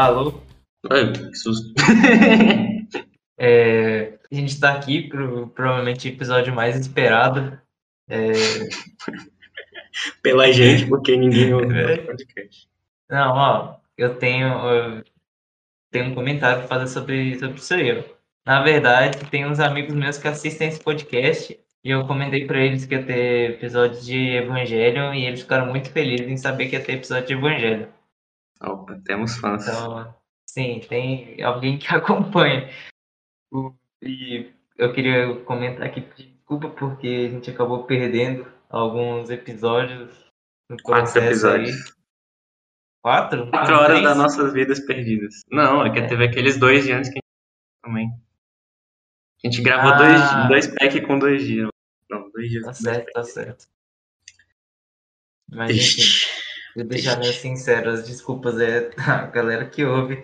Alô? Ai, que susto. É, a gente está aqui pro provavelmente episódio mais esperado. É, Pela gente, porque ninguém ouve É. o podcast. não, ó, eu tenho, eu tenho um comentário para fazer sobre, sobre isso aí. Na verdade, tem uns amigos meus que assistem esse podcast e eu comentei para eles que ia ter episódio de Evangelho e eles ficaram muito felizes em saber que ia ter episódio de Evangelho. Opa, temos fãs. Então, sim, tem alguém que acompanha. O- E eu queria comentar aqui, desculpa, porque a gente acabou perdendo alguns episódios no Quatro processo aí. episódios. Quatro? Quatro Não, horas três? das nossas vidas perdidas. Não, é que É. teve aqueles dois antes que a gente também. A gente gravou Ah. dois, dois packs com dois dias. Não, dois dias Tá dois certo, tá certo. Mas enfim, Vou deixar meio sincero, as desculpas é a galera que ouve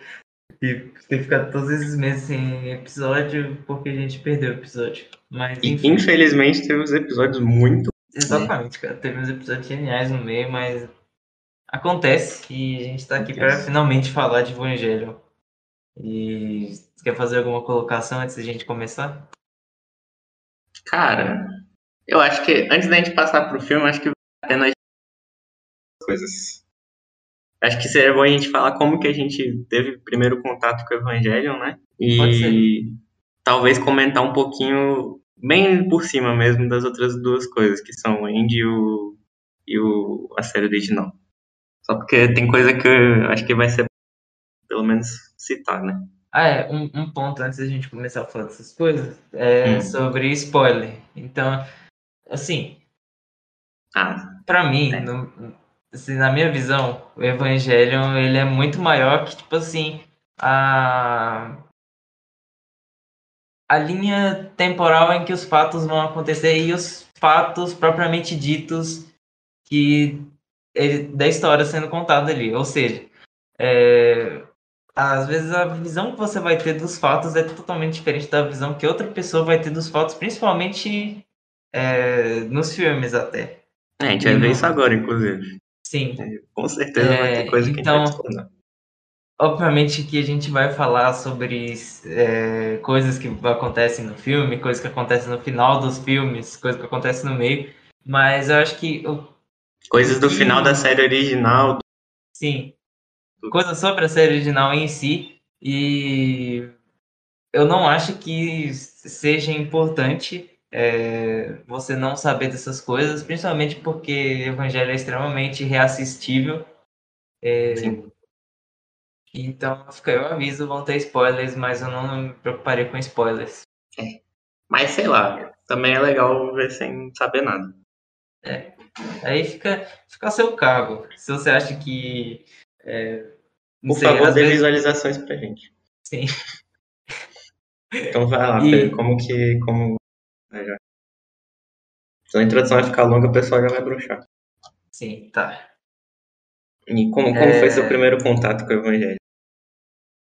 e ter ficado todos esses meses sem episódio porque a gente perdeu o episódio. Mas E, enfim. infelizmente teve uns episódios muito. Exatamente, cara. Teve uns episódios geniais no meio, mas acontece e a gente tá aqui para finalmente falar de Evangelho. E você quer fazer alguma colocação antes da gente começar? Cara, eu acho que antes da gente passar pro filme, acho que coisas. Acho que seria bom a gente falar como que a gente teve primeiro contato com o Evangelho, né? Pode E talvez comentar um pouquinho, bem por cima mesmo, das outras duas coisas, que são o Andy e, o, e o, a série original. Só porque tem coisa que eu acho que vai ser pelo menos citar, né? Ah, é, um, um ponto antes da gente começar a falar dessas coisas é Hum. sobre spoiler. Então, assim, Ah, Pra mim, É. no- assim, na minha visão, o Evangelion ele é muito maior que tipo assim a a linha temporal em que os fatos vão acontecer e os fatos propriamente ditos que ele- da história sendo contada ali. Ou seja, é, às vezes a visão que você vai ter dos fatos é totalmente diferente da visão que outra pessoa vai ter dos fatos, principalmente é, nos filmes até. é, a gente vai ver isso agora, inclusive. Sim. Com certeza vai É, ter coisa que a então- gente vai discordar. Obviamente que a gente vai falar sobre é, coisas que acontecem no filme, coisas que acontecem no final dos filmes, coisas que acontecem no meio, mas eu acho que, Coisas do final da série original. sim, coisas sobre a série original em si, e eu não acho que seja importante é, você não saber dessas coisas, principalmente porque Evangelho é extremamente reassistível. É, Sim. Então, fica o aviso, vão ter spoilers, mas eu não me preocuparei com spoilers. Mas sei lá, também é legal ver sem saber nada. Aí fica, fica a seu cargo. Se você acha que. é, Por sei, favor, dê vezes- visualizações pra gente. Sim. Então vai lá, E- Pedro, como que. Como... É, já. Se a introdução vai ficar longa, o pessoal já vai bruxar. Sim, tá. E como, como É. foi seu primeiro contato com o Evangelho?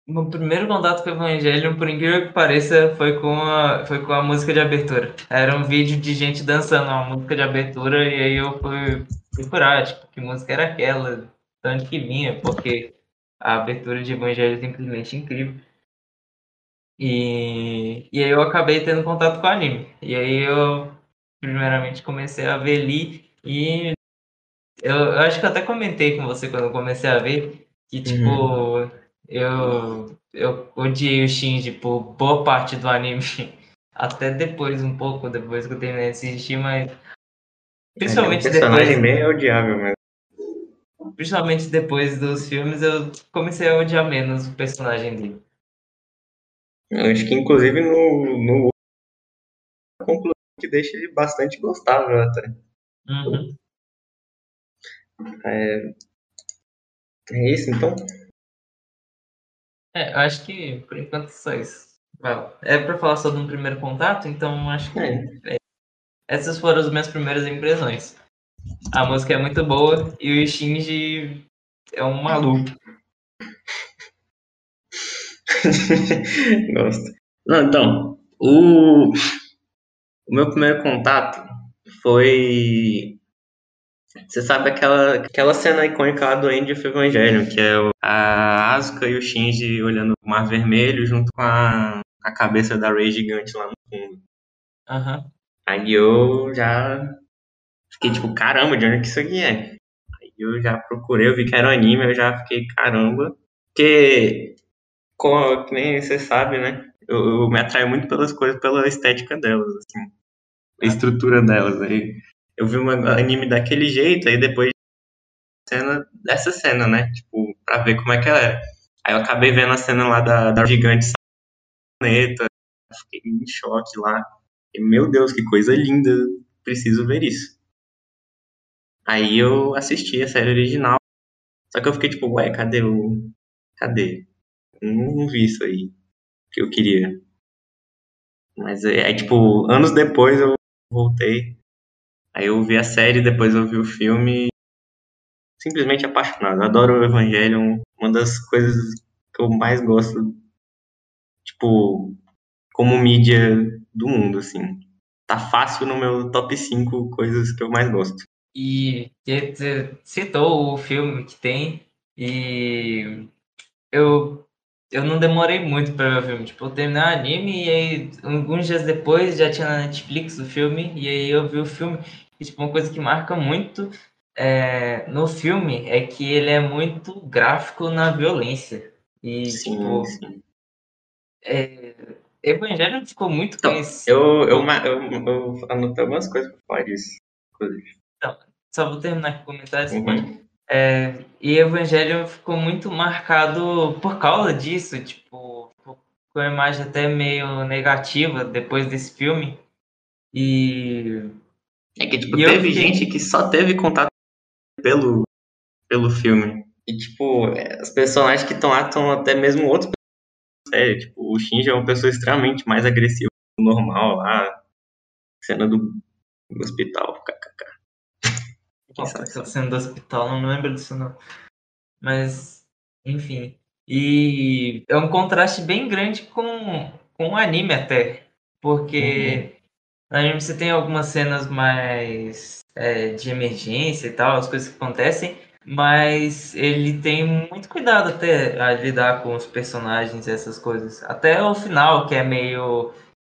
Meu primeiro contato com o Evangelho, por incrível que pareça, foi com a, foi com a música de abertura. Era um vídeo de gente dançando a música de abertura e aí eu fui procurar, tipo, que música era aquela, de onde que vinha, porque a abertura de Evangelho é simplesmente incrível. E, e aí eu acabei tendo contato com o anime. E aí eu, primeiramente, comecei a ver ali e eu, eu acho que eu até comentei com você quando eu comecei a ver que, tipo, eu, eu odiei o Shinji por boa parte do anime. Até depois, um pouco depois que eu terminei de assistir, mas. Principalmente o personagem depois, bem é odiável, mas. principalmente depois dos filmes, eu comecei a odiar menos o personagem dele. Acho que inclusive no. no... conclusão que deixa ele bastante gostável até. Uhum. É, é isso então? É, eu acho que por enquanto só isso. É pra falar sobre um primeiro contato, então acho que É. essas foram as minhas primeiras impressões. A música é muito boa e o Shinji é um maluco. Gosto. Não, então, o, o meu primeiro contato foi Você sabe aquela, aquela cena icônica lá do End of Evangelion, que é a Asuka e o Shinji olhando o mar vermelho junto com a, a cabeça da Rei gigante lá no fundo. Aham. Aí eu já fiquei tipo, caramba, de onde que isso aqui é? Aí eu já procurei, eu vi que era um anime, eu já fiquei, caramba. Porque, como, que nem você sabe, né? Eu, eu me atraio muito pelas coisas, pela estética delas, assim. A estrutura delas. Aí eu vi um anime daquele jeito, aí depois cena dessa cena, né? Tipo, pra ver como é que ela era. Aí eu acabei vendo a cena lá da, da gigante planeta, fiquei em choque lá. E, meu Deus, que coisa linda, preciso ver isso. Aí eu assisti a série original, só que eu fiquei tipo, ué, cadê o. Cadê? Não, não vi isso aí que eu queria. Mas é, é tipo, anos depois eu voltei Aí eu vi a série, depois eu vi o filme. Simplesmente apaixonado. Adoro o Evangelho, uma das coisas que eu mais gosto, tipo, como mídia do mundo, assim. Tá fácil no meu top 5 coisas que eu mais gosto. E você citou o filme que tem, e eu, eu não demorei muito para ver o filme. Tipo, eu terminei o anime e aí, alguns dias depois, já tinha na Netflix o filme, e aí eu vi o filme. E, tipo, uma coisa que marca muito é, no filme é que ele é muito gráfico na violência. E, sim, tipo, sim. É, Evangelho ficou muito então, conhecido. Eu, eu, eu, eu anotei algumas coisas pra falar disso, inclusive. Então, só vou terminar com o comentário. Uhum. É, e Evangelho ficou muito marcado por causa disso, tipo, com a imagem até meio negativa depois desse filme. E é que, tipo, e teve fiquei... gente que só teve contato pelo, pelo filme. E, tipo, é, os personagens que estão lá estão até mesmo outros série. Tipo, o Shinji é uma pessoa extremamente mais agressiva do normal lá. Cena do, do hospital, kkk. Nossa, aquela cena do hospital, não lembro disso não. Mas, enfim. E é um contraste bem grande com, com o anime até. Porque uhum. No anime você tem algumas cenas mais é, de emergência e tal, as coisas que acontecem, mas ele tem muito cuidado até a lidar com os personagens e essas coisas. Até o final, que é meio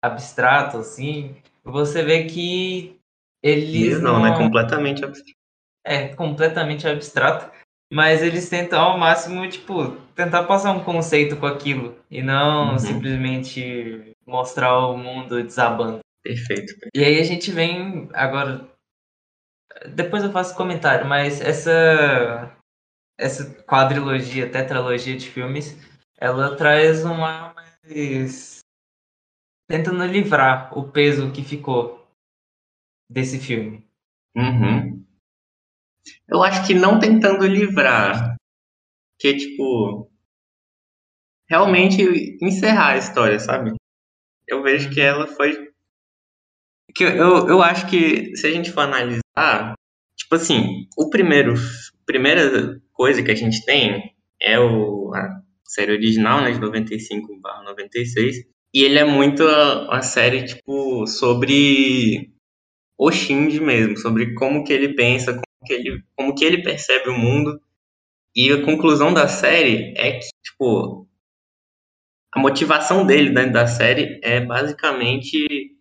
abstrato, assim, você vê que eles. Não, não, é completamente abstrato. É, completamente abstrato. Mas eles tentam ao máximo, tipo, tentar passar um conceito com aquilo. E não uhum. simplesmente mostrar o mundo desabando. Perfeito. E aí a gente vem agora. Depois eu faço comentário, mas essa essa quadrilogia, tetralogia de filmes, ela traz uma mais tentando livrar o peso que ficou desse filme. Uhum. Eu acho que não tentando livrar, que tipo realmente encerrar a história, sabe? Eu vejo que ela foi que eu, eu acho que se a gente for analisar, tipo assim, o primeiro, primeira coisa que a gente tem é o, a série original, né, de 95 96, e ele é muito a, a série, tipo, sobre o Shinji mesmo, sobre como que ele pensa, que ele, como que ele percebe o mundo, e a conclusão da série é que, tipo, a motivação dele dentro da série é basicamente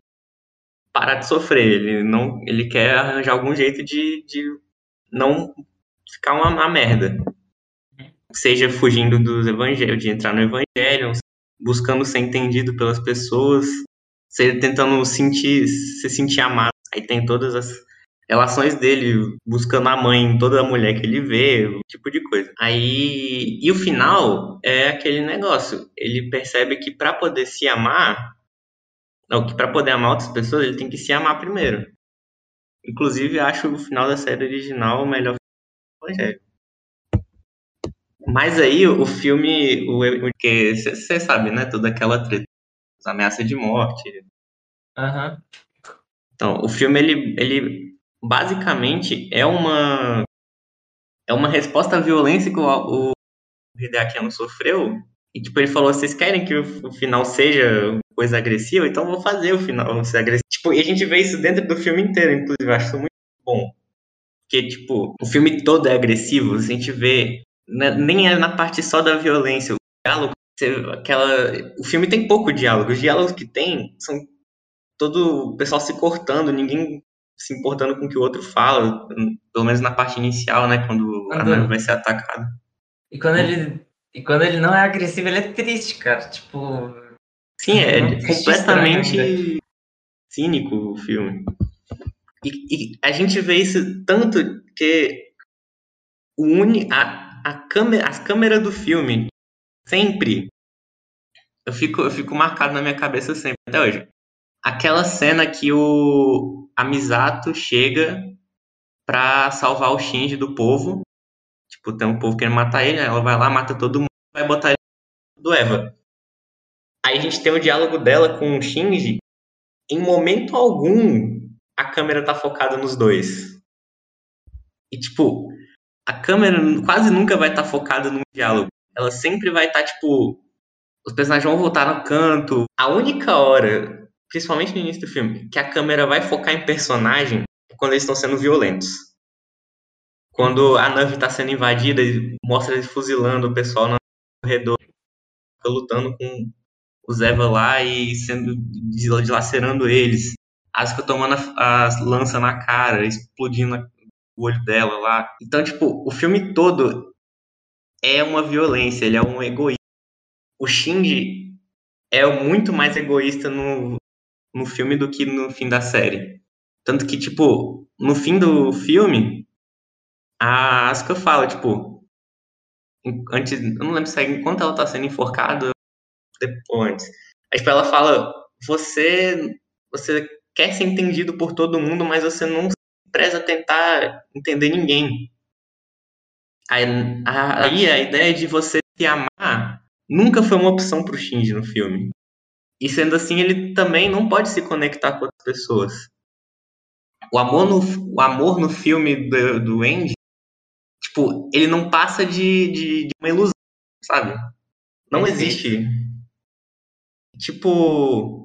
parar de sofrer. Ele não, ele quer arranjar algum jeito de, de não ficar uma, uma merda. Seja fugindo dos evangelhos, de entrar no evangelho, buscando ser entendido pelas pessoas, seja tentando sentir, se sentir amado. Aí tem todas as relações dele, buscando a mãe, toda a mulher que ele vê, o tipo de coisa. Aí, e o final é aquele negócio. Ele percebe que para poder se amar, não, que para poder amar outras pessoas, ele tem que se amar primeiro. Inclusive, acho o final da série original o melhor filme Mas aí, o filme, o, porque você sabe, né, toda aquela treta, ameaça de morte. Uhum. Então, o filme, ele, ele basicamente é uma é uma resposta à violência que o, o Hideaki sofreu. E, tipo, ele falou, vocês querem que o, o final seja coisa agressiva, então vou fazer o final ser agressivo. Tipo, e a gente vê isso dentro do filme inteiro, inclusive, eu acho muito bom. Porque, tipo, o filme todo é agressivo, a gente vê. né, Nem é na parte só da violência. O diálogo, você- aquela. O filme tem pouco diálogo. Os diálogos que tem são todo o pessoal se cortando, ninguém se importando com o que o outro fala. Pelo menos na parte inicial, né? Quando a Quando- nave vai ser atacada. E quando ele. E quando ele não é agressivo, ele é triste, cara. Tipo. Sim, é triste completamente estranha cínico o filme. E, e a gente vê isso tanto que o uni, a, a câmera, as câmeras do filme sempre eu fico, eu fico marcado na minha cabeça sempre até hoje. Aquela cena que o a Misato chega pra salvar o Shinji do povo. Tipo, tem um povo querendo matar ele, ela vai lá, mata todo mundo, vai botar ele do Eva. Aí a gente tem o diálogo dela com o Shinji. Em momento algum, a câmera tá focada nos dois. E, tipo, a câmera quase nunca vai estar focada num diálogo. Ela sempre vai estar, tipo, os personagens vão voltar no canto. A única hora, principalmente no início do filme, que a câmera vai focar em personagem quando eles estão sendo violentos. Quando a nave tá sendo invadida, mostra eles fuzilando o pessoal no corredor, lutando com os Eva lá e sendo dilacerando eles. Asuka tomando as lanças na cara, explodindo o olho dela lá. Então, tipo, o filme todo é uma violência, ele é um egoísta. O Shinji é muito mais egoísta no, no filme do que no fim da série. Tanto que, tipo, no fim do filme, a Asuka fala, tipo, antes, eu não lembro se é enquanto ela tá sendo enforcada depois. Aí, tipo, ela fala, você, você quer ser entendido por todo mundo, mas você não preza tentar entender ninguém. Aí a, aí a ideia de você se amar nunca foi uma opção pro Shinji no filme. E sendo assim, ele também não pode se conectar com outras pessoas. O amor no, o amor no filme do, do Andy, tipo, ele não passa de, de, de uma ilusão, sabe? Não existe. Tipo,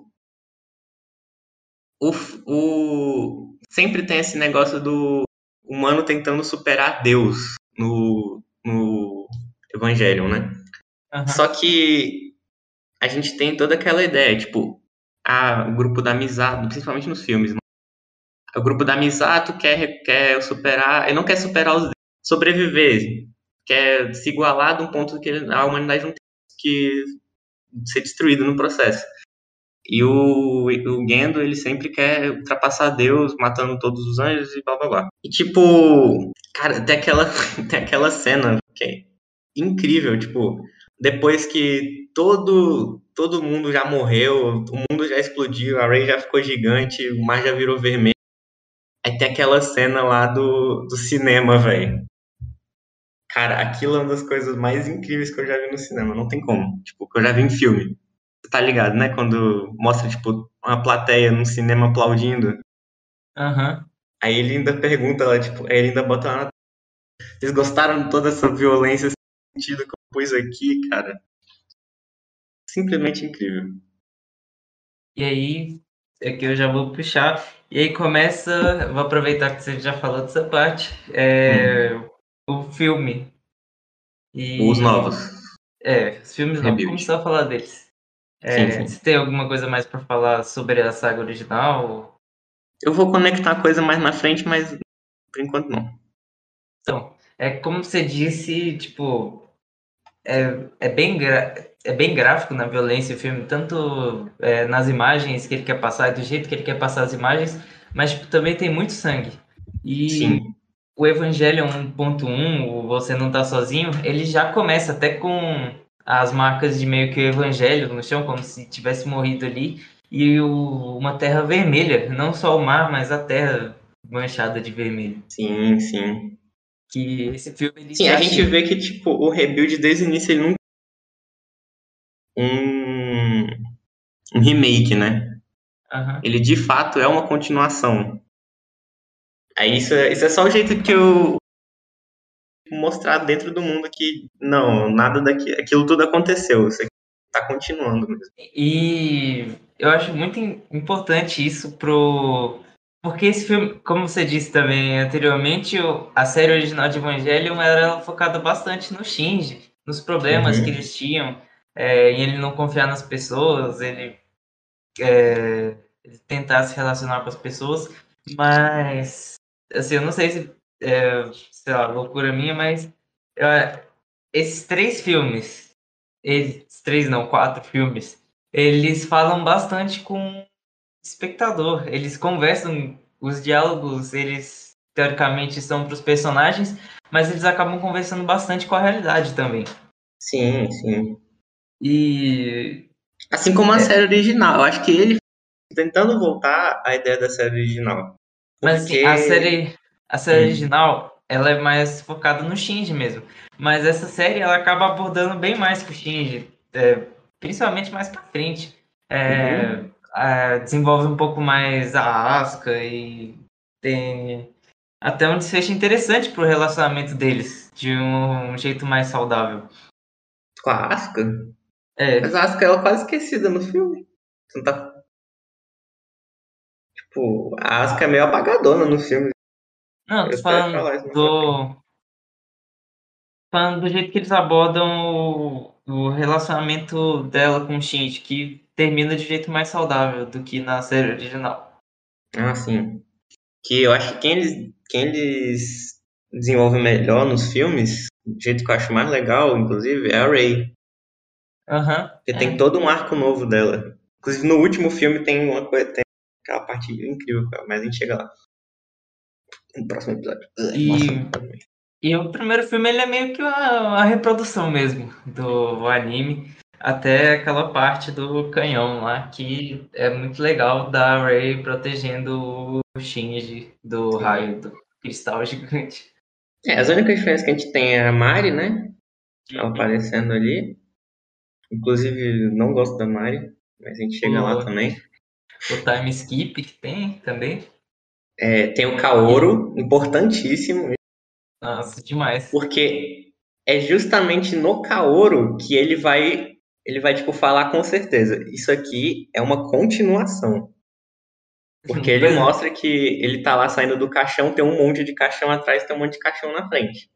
o, o, sempre tem esse negócio do humano tentando superar Deus no, no Evangelho, né? Uhum. Só que a gente tem toda aquela ideia, tipo, a, o grupo da amizade, principalmente nos filmes, o grupo da amizade quer, quer superar, ele não quer superar os sobreviver, quer se igualar de um ponto que a humanidade não tem que ser destruída no processo. E o, o Gendo, ele sempre quer ultrapassar Deus, matando todos os anjos e blá blá blá. E tipo, cara, tem aquela, tem aquela cena que é incrível, tipo, depois que todo, todo mundo já morreu, o mundo já explodiu, a Rey já ficou gigante, o mar já virou vermelho. Aí tem aquela cena lá do, do cinema, velho. Cara, aquilo é uma das coisas mais incríveis que eu já vi no cinema, não tem como. Tipo, que eu já vi em filme. Você tá ligado, né? Quando mostra, tipo, uma plateia num cinema aplaudindo. Uhum. Aí ele ainda pergunta lá, tipo, aí ele ainda bota lá na... Vocês gostaram de toda essa violência sentido que eu pus aqui, cara? Simplesmente incrível. E aí, é que eu já vou puxar. E aí começa, vou aproveitar que você já falou dessa parte, é, hum. o filme. E, os novos. É, os filmes novos, começar a falar deles. É, sim, sim. Você tem alguma coisa mais para falar sobre a saga original? Eu vou conectar coisa mais na frente, mas por enquanto não. Então, é como você disse, tipo, é, é, bem, é bem gráfico na violência o filme, tanto é, nas imagens que ele quer passar, do jeito que ele quer passar as imagens, mas tipo, também tem muito sangue. E Sim. o Evangelho 1.1, o Você Não Tá Sozinho, ele já começa até com as marcas de meio que o Evangelho no chão, como se tivesse morrido ali, e o, uma terra vermelha, não só o mar, mas a terra manchada de vermelho. Sim, sim que esse filme ele Sim, a gente vê que tipo o rebuild desde o início ele não um, um remake, né? Uhum. Ele de fato é uma continuação. Aí isso é, isso é só o jeito que eu mostrar dentro do mundo que não, nada daqui, aquilo tudo aconteceu, isso aqui tá continuando mesmo. E eu acho muito importante isso pro porque esse filme, como você disse também anteriormente, a série original de Evangelion era focada bastante no Shinji, nos problemas uhum. que eles tinham, é, em ele não confiar nas pessoas, ele, é, ele tentar se relacionar com as pessoas, mas, assim, eu não sei se, é, sei lá, loucura minha, mas é, esses três filmes, esses três não, quatro filmes, eles falam bastante com espectador. Eles conversam, os diálogos, eles teoricamente são para os personagens, mas eles acabam conversando bastante com a realidade também. Sim, sim. E. Assim como a é... série original. Eu acho que ele tentando voltar à ideia da série original. Porque... Mas assim, a série, a série hum. original, ela é mais focada no Shinji mesmo. Mas essa série, ela acaba abordando bem mais que o Shinji. É, principalmente mais pra frente. É, uhum é, desenvolve um pouco mais a Asuka e tem até um desfecho interessante pro relacionamento deles, de um, um jeito mais saudável. Com a Asuka? É. Mas a Asuka ela é quase esquecida no filme. Você não tá... Tipo, a Asuka é meio apagadona no filme. Não, tô falando do... Falando do jeito que eles abordam o, o relacionamento dela com o Shinji, que termina de jeito mais saudável do que na série original. Ah, sim. Que eu acho que quem eles, quem eles desenvolvem melhor nos filmes, do jeito que eu acho mais legal, inclusive, é a Ray. Aham. Uhum, Porque é. tem todo um arco novo dela. Inclusive, no último filme tem uma coisa, tem aquela parte incrível, mas a gente chega lá. No próximo episódio. E, Nossa, e o primeiro filme ele é meio que a, a reprodução mesmo do anime até aquela parte do canhão lá, que é muito legal da Ray protegendo o Shinji do Sim. raio do cristal gigante. É, as únicas diferenças que a gente tem é a Mari, né? Ela aparecendo ali. Inclusive, não gosto da Mari, mas a gente chega o, lá também. O time skip que tem também. É, tem o Kaoru, importantíssimo. Nossa, demais. Porque é justamente no Kaoru que ele vai ele vai, tipo, falar com certeza. Isso aqui é uma continuação. Porque ele mostra que ele tá lá saindo do caixão, tem um monte de caixão atrás, tem um monte de caixão na frente.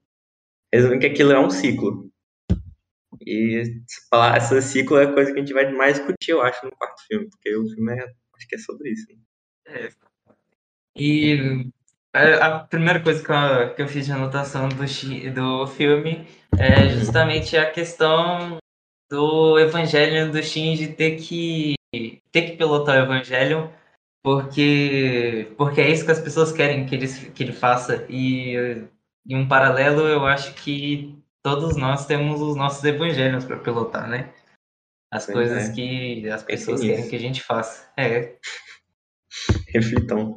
Resumindo que aquilo é um ciclo. E falar esse ciclo é a coisa que a gente vai mais discutir, eu acho, no quarto filme, porque o filme é, acho que é sobre isso. Né? É. E a primeira coisa que eu, que eu fiz de anotação do, do filme é justamente a questão do Evangelho do Shinji ter que ter que pilotar o Evangelho porque porque é isso que as pessoas querem que ele que ele faça e em um paralelo eu acho que todos nós temos os nossos evangelhos para pilotar, né? As pois coisas é. que as pessoas querem que a gente faça. É. Reflitam.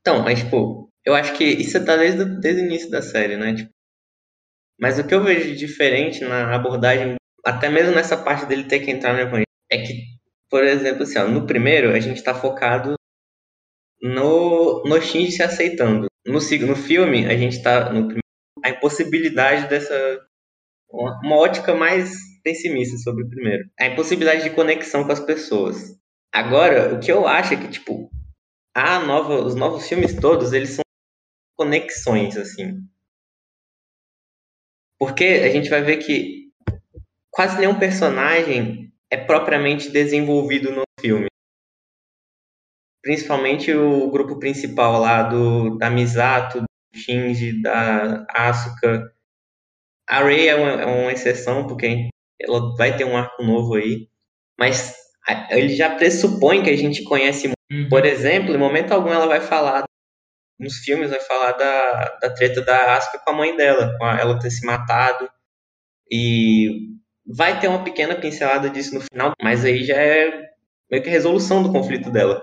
Então, mas tipo, eu acho que isso tá desde, desde o início da série, né? Tipo, mas o que eu vejo de diferente na abordagem até mesmo nessa parte dele ter que entrar no evangelho, é que, por exemplo, assim, ó, no primeiro a gente está focado no, no Shinji se aceitando. No, no filme, a gente está no primeiro, a impossibilidade dessa. Uma, uma ótica mais pessimista sobre o primeiro. A impossibilidade de conexão com as pessoas. Agora, o que eu acho é que, tipo, a nova, os novos filmes todos, eles são conexões, assim. Porque a gente vai ver que quase nenhum personagem é propriamente desenvolvido no filme. Principalmente o grupo principal lá do da Misato, do Shinji, da Asuka. A Rei é uma, é uma exceção, porque ela vai ter um arco novo aí. Mas ele já pressupõe que a gente conhece muito. Uhum. Por exemplo, em momento algum ela vai falar nos filmes vai falar da, da treta da Asuka com a mãe dela, com a, ela ter se matado e Vai ter uma pequena pincelada disso no final, mas aí já é meio que a resolução do conflito dela.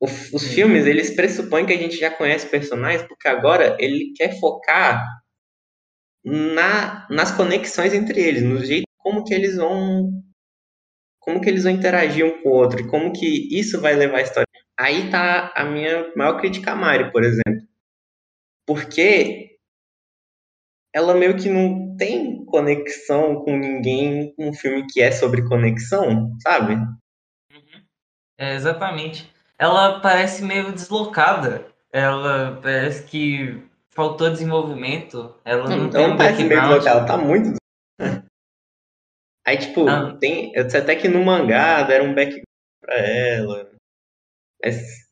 O, os filmes, eles pressupõem que a gente já conhece personagens, porque agora ele quer focar na, nas conexões entre eles, no jeito como que eles vão como que eles vão interagir um com o outro e como que isso vai levar a história. Aí tá a minha maior crítica a Mari, por exemplo. Porque ela meio que não tem conexão com ninguém com um filme que é sobre conexão, sabe? Uhum. É, exatamente. ela parece meio deslocada. Ela parece que faltou desenvolvimento. Ela não, não tem um parece meio deslocada, ela tá muito. Aí, tipo, ah. tem. Eu sei até que no mangá deram um background pra ela. Mas.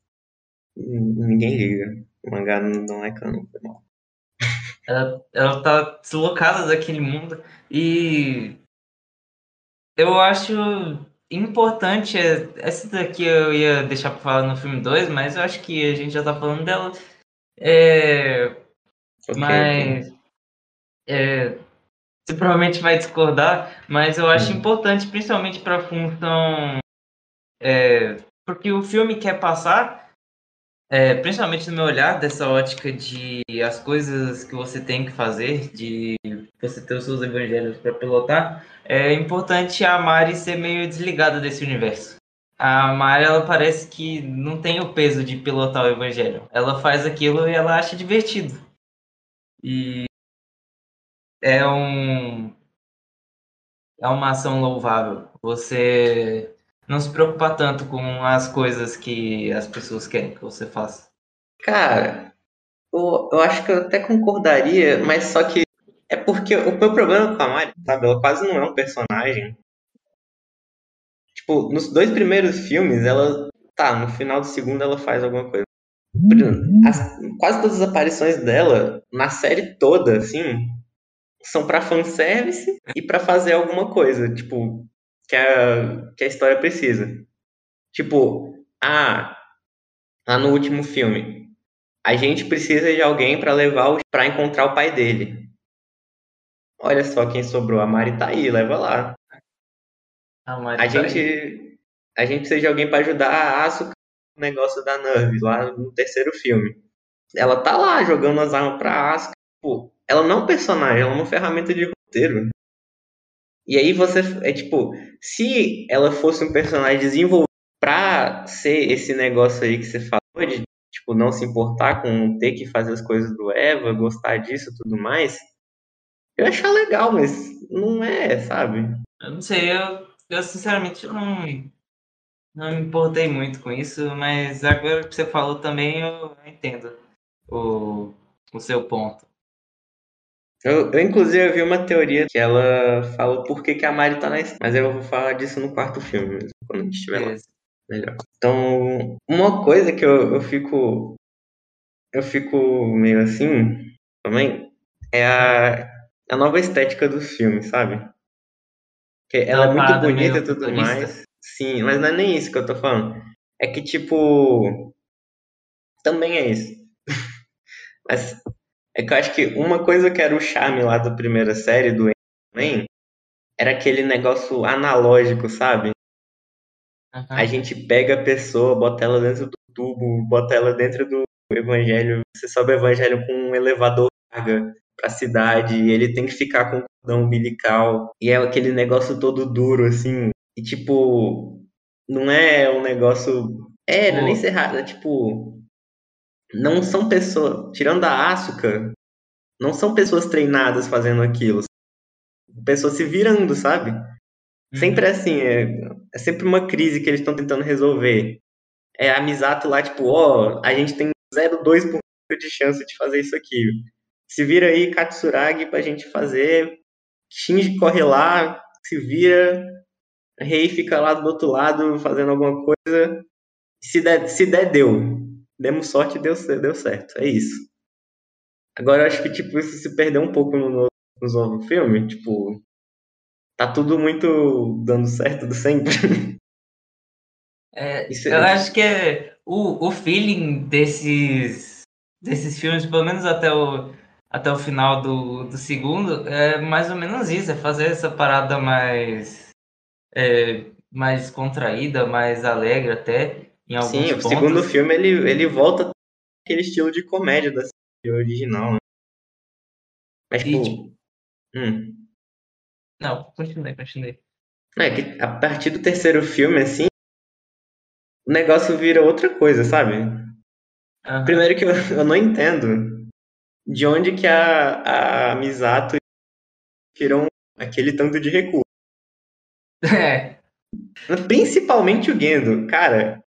Ninguém liga. O mangá não é canon, foi mal. Ela, ela tá deslocada daquele mundo e eu acho importante. Essa daqui eu ia deixar pra falar no filme 2, mas eu acho que a gente já tá falando dela. É, okay, mas. Okay. É, você provavelmente vai discordar, mas eu acho hum. importante, principalmente para a função. É, porque o filme quer passar é, principalmente no meu olhar, dessa ótica de as coisas que você tem que fazer, de você ter os seus evangelhos para pilotar, é importante a Mari ser meio desligada desse universo. A Mari, ela parece que não tem o peso de pilotar o evangelho. Ela faz aquilo e ela acha divertido. E é um é uma ação louvável. Você não se preocupar tanto com as coisas que as pessoas querem que você faça. Cara, eu, eu acho que eu até concordaria, mas só que é porque o meu problema com a Mari, sabe, ela quase não é um personagem. Tipo, nos dois primeiros filmes, ela. Tá, no final do segundo ela faz alguma coisa. As, quase todas as aparições dela, na série toda, assim, são pra fanservice e para fazer alguma coisa. Tipo, que a, que a história precisa. Tipo, ah, lá no último filme, a gente precisa de alguém para levar para encontrar o pai dele. Olha só quem sobrou, a Mari tá aí, leva lá. A, a tá gente aí. a gente precisa de alguém para ajudar a Asuka no negócio da Nerve lá no terceiro filme. Ela tá lá jogando as armas pra Asuka. Pô, ela não é um personagem, ela é uma ferramenta de roteiro. E aí você. É tipo, se ela fosse um personagem desenvolvido pra ser esse negócio aí que você falou, de tipo, não se importar com ter que fazer as coisas do Eva, gostar disso tudo mais, eu achar legal, mas não é, sabe? Eu não sei, eu, eu sinceramente não, não me importei muito com isso, mas agora que você falou também eu entendo o, o seu ponto. Eu, eu, inclusive, vi uma teoria que ela fala por que, que a Mari tá na mas eu vou falar disso no quarto filme mesmo, quando a gente estiver lá. Melhor. Então, uma coisa que eu, eu fico. Eu fico meio assim também é a, a nova estética dos filmes, sabe? Que ela é muito bonita e tudo mais. Sim, mas não é nem isso que eu tô falando. É que, tipo. Também é isso. mas é que eu acho que uma coisa que era o charme lá da primeira série do também era aquele negócio analógico, sabe? Uhum. A gente pega a pessoa, bota ela dentro do tubo, bota ela dentro do evangelho, você sobe o evangelho com um elevador carga pra cidade, e ele tem que ficar com o cordão umbilical, e é aquele negócio todo duro, assim, e tipo, não é um negócio. É, não é nem ser raro, é tipo não são pessoas, tirando a Asuka, não são pessoas treinadas fazendo aquilo. Pessoas se virando, sabe? Uhum. Sempre é assim, é, é sempre uma crise que eles estão tentando resolver. É a Misato lá, tipo, ó, oh, a gente tem 0,2% de chance de fazer isso aqui. Se vira aí, Katsuragi, pra gente fazer. Shinji corre lá, se vira. Rei fica lá do outro lado fazendo alguma coisa. Se der, se der deu demos sorte e deu, deu certo. É isso. Agora, eu acho que, tipo, isso se perdeu um pouco no, no novo filme. Tipo, tá tudo muito dando certo do sempre. É, isso é eu é... acho que é o, o feeling desses, desses filmes, pelo menos até o, até o final do, do segundo, é mais ou menos isso. É fazer essa parada mais... É, mais contraída, mais alegre até. Em Sim, pontos. o segundo filme ele, ele volta aquele estilo de comédia da série original, né? Mas, tipo. tipo... Hum. Não, continue, continue. É que a partir do terceiro filme, assim, o negócio vira outra coisa, sabe? Uhum. Primeiro que eu, eu não entendo de onde que a, a Misato tiram aquele tanto de recurso. É. Principalmente o Gendo. Cara,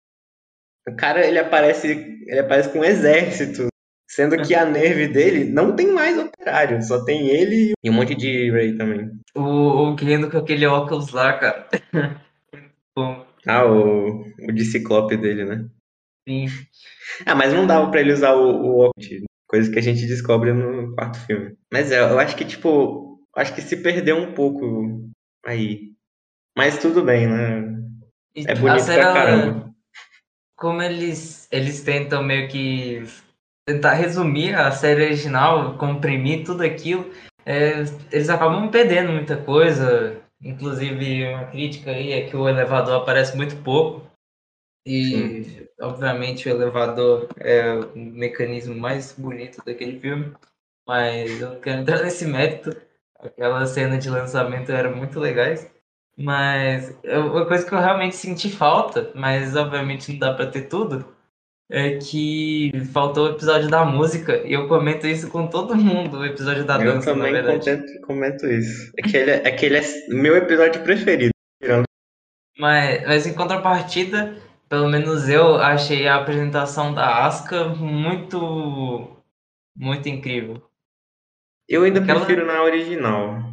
O cara, ele aparece, ele aparece com um exército, sendo que a Nerve dele não tem mais operário, só tem ele e um monte de Ray também. O, o Gendo com aquele óculos lá, cara. Bom, Ah, o, o de ciclope dele, né? sim. Ah, mas não dava pra ele usar o, o óculos, coisa que a gente descobre no quarto filme. Mas é, eu acho que, tipo, acho que se perdeu um pouco aí. Mas tudo bem, né? É a bonito pra caramba. Como eles, eles tentam meio que tentar resumir a série original, comprimir tudo aquilo, é, eles acabam perdendo muita coisa. Inclusive, uma crítica aí é que o elevador aparece muito pouco. E, obviamente, o elevador é o mecanismo mais bonito daquele filme. Mas eu não quero entrar nesse mérito. Aquela cena de lançamento era muito legais. Mas é uma coisa que eu realmente senti falta, mas obviamente não dá pra ter tudo, é que faltou o episódio da música. E eu comento isso com todo mundo, o episódio da Eu dança, na também comento, comento isso. Aquele, aquele é meu episódio preferido. Mas, mas em contrapartida, pelo menos eu achei a apresentação da Asuka muito, muito incrível. Eu ainda Aquela- prefiro na original.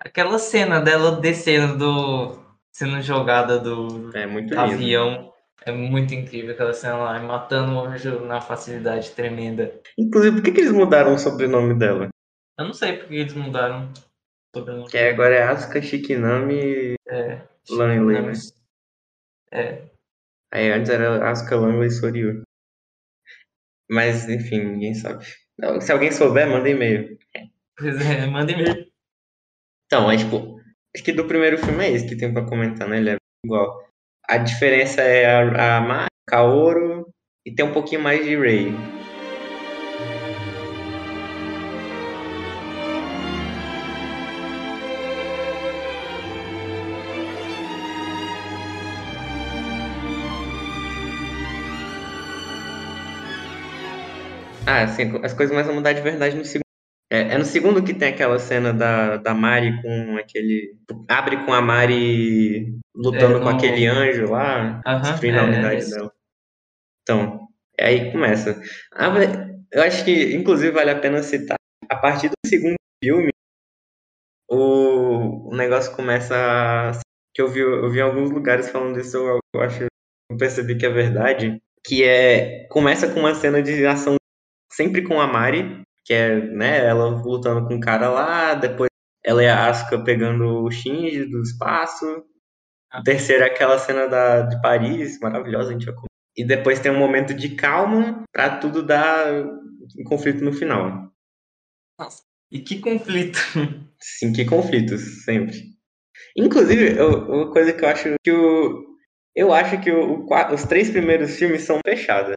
Aquela cena dela descendo do. sendo jogada do É muito lindo. avião é muito incrível aquela cena lá, e matando o anjo na facilidade tremenda. Inclusive, por que, que eles mudaram o sobrenome dela? Eu não sei porque eles mudaram o sobrenome. Que agora é Asuka Shikinami É, Langley, né? É, Aí antes era Asuka Langley Soryu. Mas, enfim, ninguém sabe. Não, Se alguém souber, manda e-mail. pois é, manda e-mail. Então, é tipo, acho que do primeiro filme é isso que tem pra comentar, né? Ele é igual. A diferença é a, a Kaoru e tem um pouquinho mais de Rei. Ah, assim, as coisas começam a mudar de verdade no segundo. É, é no segundo que tem aquela cena da, da Mari com aquele. Abre com a Mari lutando É, com aquele anjo lá, Aham, destruindo a é, unidade esse. dela. Então, é aí que começa. Ah, eu acho que, inclusive, vale a pena citar. A partir do segundo filme, o, o negócio começa a. Que eu vi, eu vi em alguns lugares falando isso, eu, eu acho. Eu percebi que é verdade. Que é. Começa com uma cena de ação sempre com a Mari, que é, né, ela lutando com o cara lá, depois ela e a Asuka pegando o Shinji do espaço. O terceiro é aquela cena da, de Paris, maravilhosa, a gente vai comentar. E depois tem um momento de calma pra tudo dar um conflito no final. E que conflito. Sim, que conflitos, sempre. Inclusive, eu- uma coisa que eu acho que o. Eu acho que o, o os três primeiros filmes são fechados.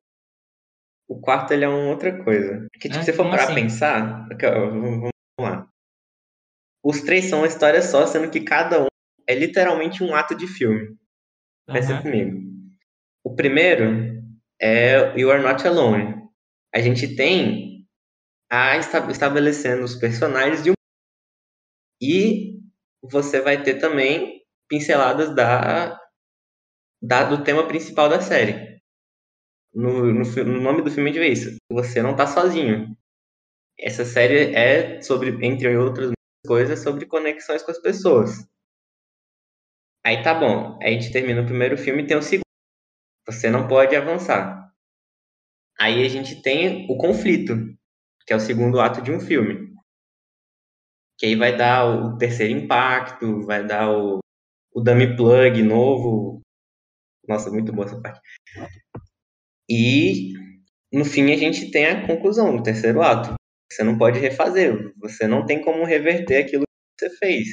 O quarto ele é uma outra coisa. Que tipo, É? se você for parar assim? pensar. vamos, lá. Os três são uma história só, sendo que cada um é literalmente um ato de filme. Pensa Aham. comigo. O primeiro é You Are Not Alone. A gente tem a esta- estabelecendo os personagens de um e você vai ter também pinceladas da, da do tema principal da série. No, no, no nome do filme de isso. Você não tá sozinho. Essa série é sobre, entre outras coisas, sobre conexões com as pessoas. Aí tá bom. Aí a gente termina o primeiro filme e tem o segundo. Você não pode avançar. Aí a gente tem o conflito, que é o segundo ato de um filme. Que aí vai dar o terceiro impacto, vai dar o, o dummy plug novo. Nossa, muito boa essa parte. E no fim a gente tem a conclusão, no terceiro ato. Você não pode refazer, você não tem como reverter aquilo que você fez.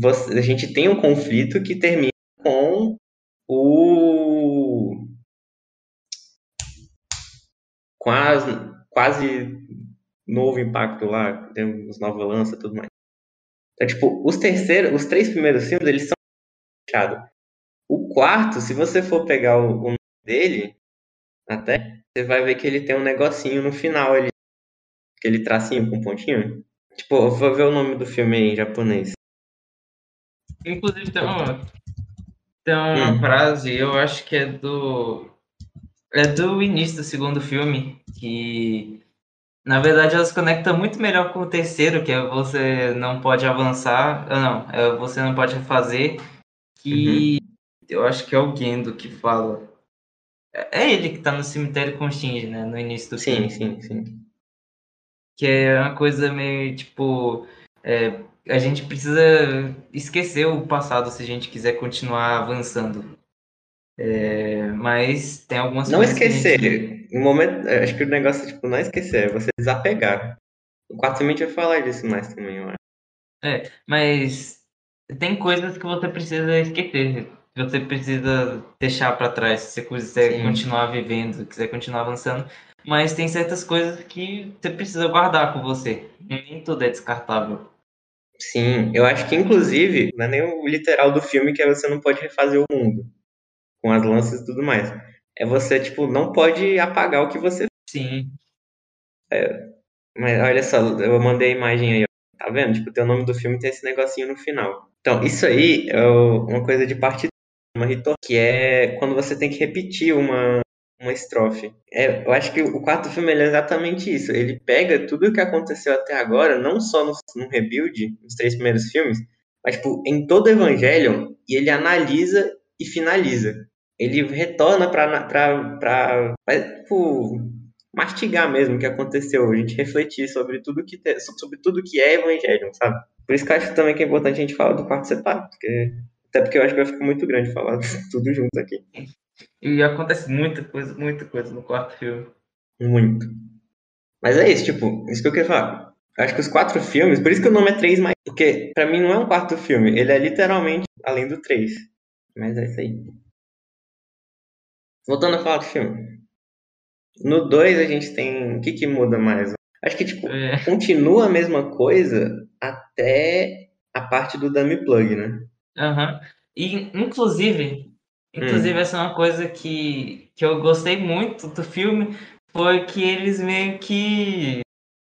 Você- a gente tem um conflito que termina com o quase, quase novo impacto lá, temos nova lança tudo mais. Então, tipo, os terceiros, os três primeiros filmes, eles são fechados. O quarto, se você for pegar o, o nome dele, até, você vai ver que ele tem um negocinho no final, ele, aquele tracinho com pontinho. Tipo, eu vou ver o nome do filme aí em japonês. Inclusive tem uma, tem uma Hum. frase, eu acho que é do. É do início do segundo filme, que na verdade elas conectam muito melhor com o terceiro, que é você não pode avançar, ah, não, é você não pode fazer, que uhum. eu acho que é o Gendo que fala. É, é ele que tá no cemitério com o Shinji, né, no início do sim, filme. Sim, sim, sim. Que é uma coisa meio, tipo, é, a gente precisa esquecer o passado se a gente quiser continuar avançando. É, mas tem algumas não coisas. Não esquecer. Gente... No momento, é, acho que o negócio é tipo, não esquecer, é você desapegar. O 4 vai falar disso mais também, eu acho. É, mas tem coisas que você precisa esquecer. Você precisa deixar para trás se você quiser Sim. continuar vivendo, quiser continuar avançando. Mas tem certas coisas que você precisa guardar com você. Nem tudo é descartável. Sim, eu acho que inclusive, não é nem o literal do filme que é você não pode refazer o mundo com as lanças e tudo mais. É você, tipo, não pode apagar o que você Sim. É, mas olha só, eu mandei a imagem aí, ó. tá vendo? Tipo, tem o nome do filme tem esse negocinho no final. Então, isso aí é uma coisa de parte uma ritor, que é quando você tem que repetir uma, uma estrofe. É, eu acho que o quarto filme é exatamente isso. Ele pega tudo o que aconteceu até agora, não só no, no Rebuild, nos três primeiros filmes, mas tipo, em todo o Evangelion, e ele analisa e finaliza. Ele retorna para tipo, mastigar mesmo o que aconteceu, a gente refletir sobre tudo que te, sobre tudo que é Evangelion, sabe? Por isso que eu acho também que é importante a gente falar do quarto separado, porque até porque eu acho que vai ficar muito grande falar tudo junto aqui. E acontece muita coisa, muita coisa no quarto filme. Muito. Mas é isso, tipo, isso que eu queria falar. Acho que os quatro filmes, por isso que o nome é 3 mais. Porque pra mim não é um quarto filme, ele é literalmente além do 3. Mas é isso aí. Voltando a falar do filme. No 2 a gente tem. O que, que muda mais? Acho que, tipo, é. continua a mesma coisa até a parte do dummy plug, né? Aham. E, inclusive, Inclusive, hum. essa é uma coisa que, que eu gostei muito do filme, foi que eles meio que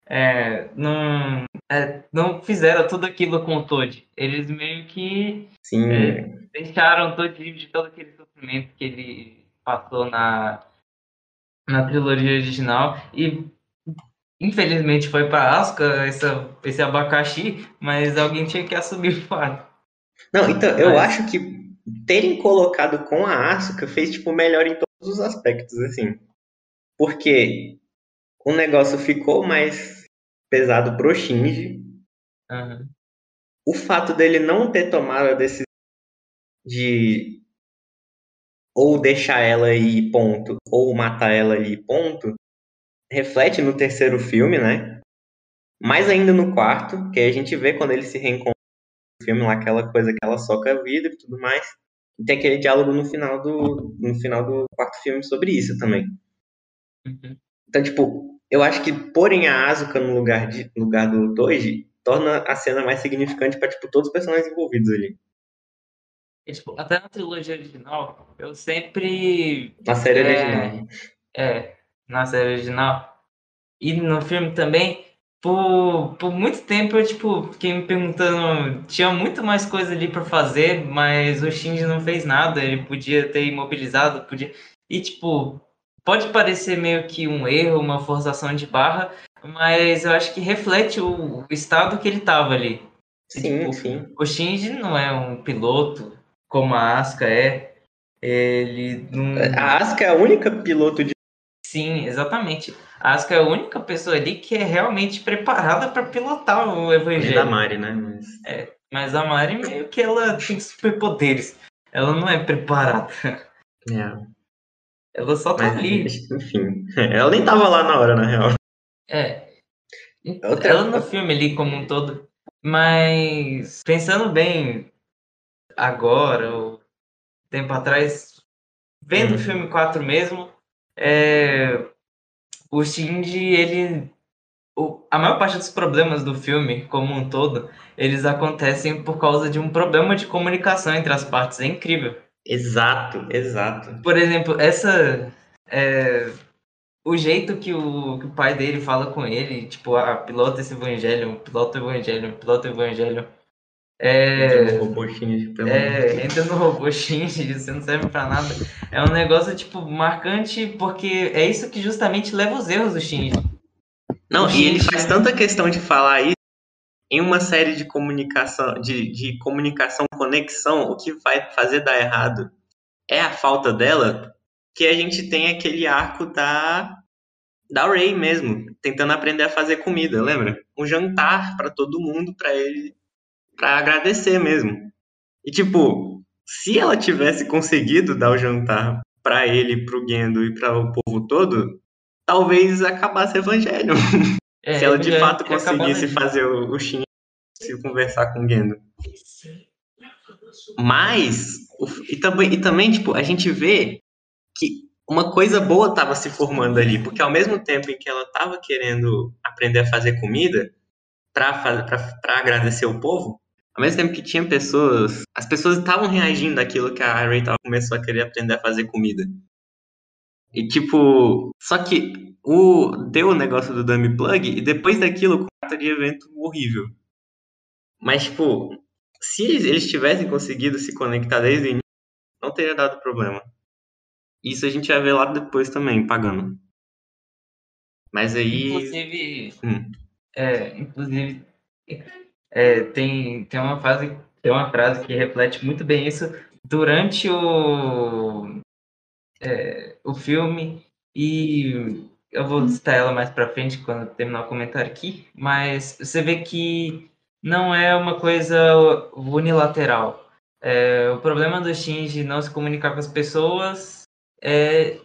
é, não, é, não fizeram tudo aquilo com o Todd. Eles meio que é, deixaram o Todd de todo aquele sofrimento que ele passou na, na trilogia original. E infelizmente foi para Asuka essa, esse abacaxi, mas alguém tinha que assumir o fato. Não, então, eu mas... acho que terem colocado com a Asuka fez tipo melhor em todos os aspectos assim. Porque o negócio ficou mais pesado pro Shinji. Uhum. O fato dele não ter tomado a decisão de ou deixar ela aí ponto, ou matar ela ali ponto, reflete no terceiro filme, né? Mais ainda no quarto, que a gente vê quando ele se reencontra filme lá, aquela coisa que ela soca vidro e tudo mais. E tem aquele diálogo no final do, no final do quarto filme sobre isso também. Uhum. Então, tipo, eu acho que porem a Asuka no lugar, de, no lugar do Toji torna a cena mais significante para tipo, todos os personagens envolvidos ali. Tipo, até na trilogia original, eu sempre. Na série é, original. É, na série original. E no filme também, por, por muito tempo eu tipo, fiquei me perguntando, tinha muito mais coisa ali para fazer, mas o Shinji não fez nada, ele podia ter imobilizado, podia. E tipo, pode parecer meio que um erro, uma forçação de barra, mas eu acho que reflete o, estado que ele tava ali. Sim, tipo, sim. O Shinji não é um piloto como a Asuka é. Ele não. A Asuka é a única piloto de. Sim, exatamente. Acho que é a única pessoa ali que é realmente preparada para pilotar o Evangelho. da Mari, né? Mas... É, mas a Mari meio que ela tem superpoderes. Ela não é preparada. É. Ela só tá mas, ali. Enfim, ela nem tava lá na hora, na real. É. Outra... Ela no filme ali como um todo. Mas pensando bem agora, ou tempo atrás, vendo hum. o filme 4 mesmo, é, o Shinji, ele. O, a maior parte dos problemas do filme, como um todo, eles acontecem por causa de um problema de comunicação entre as partes. É incrível. Exato, exato. Por exemplo, essa. É, o jeito que o, que o pai dele fala com ele, tipo, ah, pilota esse evangelho, pilota o evangelho, pilota o evangelho. É, Entra no robô Shinji, pelo amor de é, Deus. entra no robô Shinji, você não serve pra nada. É um negócio, tipo, marcante, porque é isso que justamente leva os erros do Shinji. Não, O e ele Shinji- faz tanta questão de falar isso em uma série de comunicação, de, de comunicação, conexão, o que vai fazer dar errado é a falta dela, que a gente tem aquele arco da da Ray mesmo, tentando aprender a fazer comida, lembra? Um jantar pra todo mundo, pra ele, pra agradecer mesmo. E tipo, se ela tivesse conseguido dar o jantar pra ele, pro Gendo e para o povo todo, talvez acabasse Evangelho. É, se ela de já fato conseguisse fazer o, o Shin se conversar com o Gendo. Mas, o- e também, e também, tipo, a gente vê que uma coisa boa estava se formando ali, porque ao mesmo tempo em que ela estava querendo aprender a fazer comida para agradecer o povo, ao mesmo tempo que tinha pessoas, as pessoas estavam reagindo àquilo que a Ray começou a querer aprender a fazer comida. E tipo, só que o deu o negócio do dummy plug e depois daquilo teria evento horrível. Mas tipo, se eles, eles tivessem conseguido se conectar desde o início, não teria dado problema. Isso a gente vai ver lá depois também, pagando. Mas aí. Inclusive, Hum. é, inclusive é, tem, tem uma frase, tem uma frase que reflete muito bem isso durante o, é, o filme e eu vou citar ela mais pra frente quando terminar o comentário aqui, mas você vê que não é uma coisa unilateral. É, o problema do Shinji não se comunicar com as pessoas é,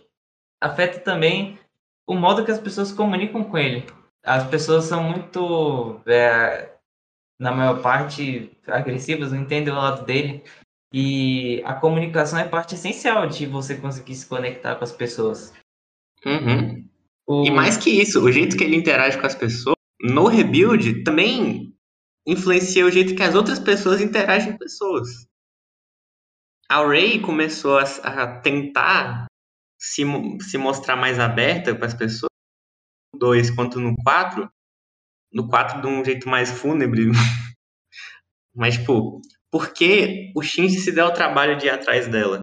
afeta também o modo que as pessoas comunicam com ele. As pessoas são muito, é, na maior parte, agressivas, não entendem o lado dele. E a comunicação é parte essencial de você conseguir se conectar com as pessoas. Uhum. O- E mais que isso, o jeito que ele interage com as pessoas no rebuild também influencia o jeito que as outras pessoas interagem com pessoas. A Ray começou a, a tentar se, se mostrar mais aberta para as pessoas, no 2 quanto no 4. No 4 de um jeito mais fúnebre. Mas, tipo, por que o Shinji se deu o trabalho de ir atrás dela?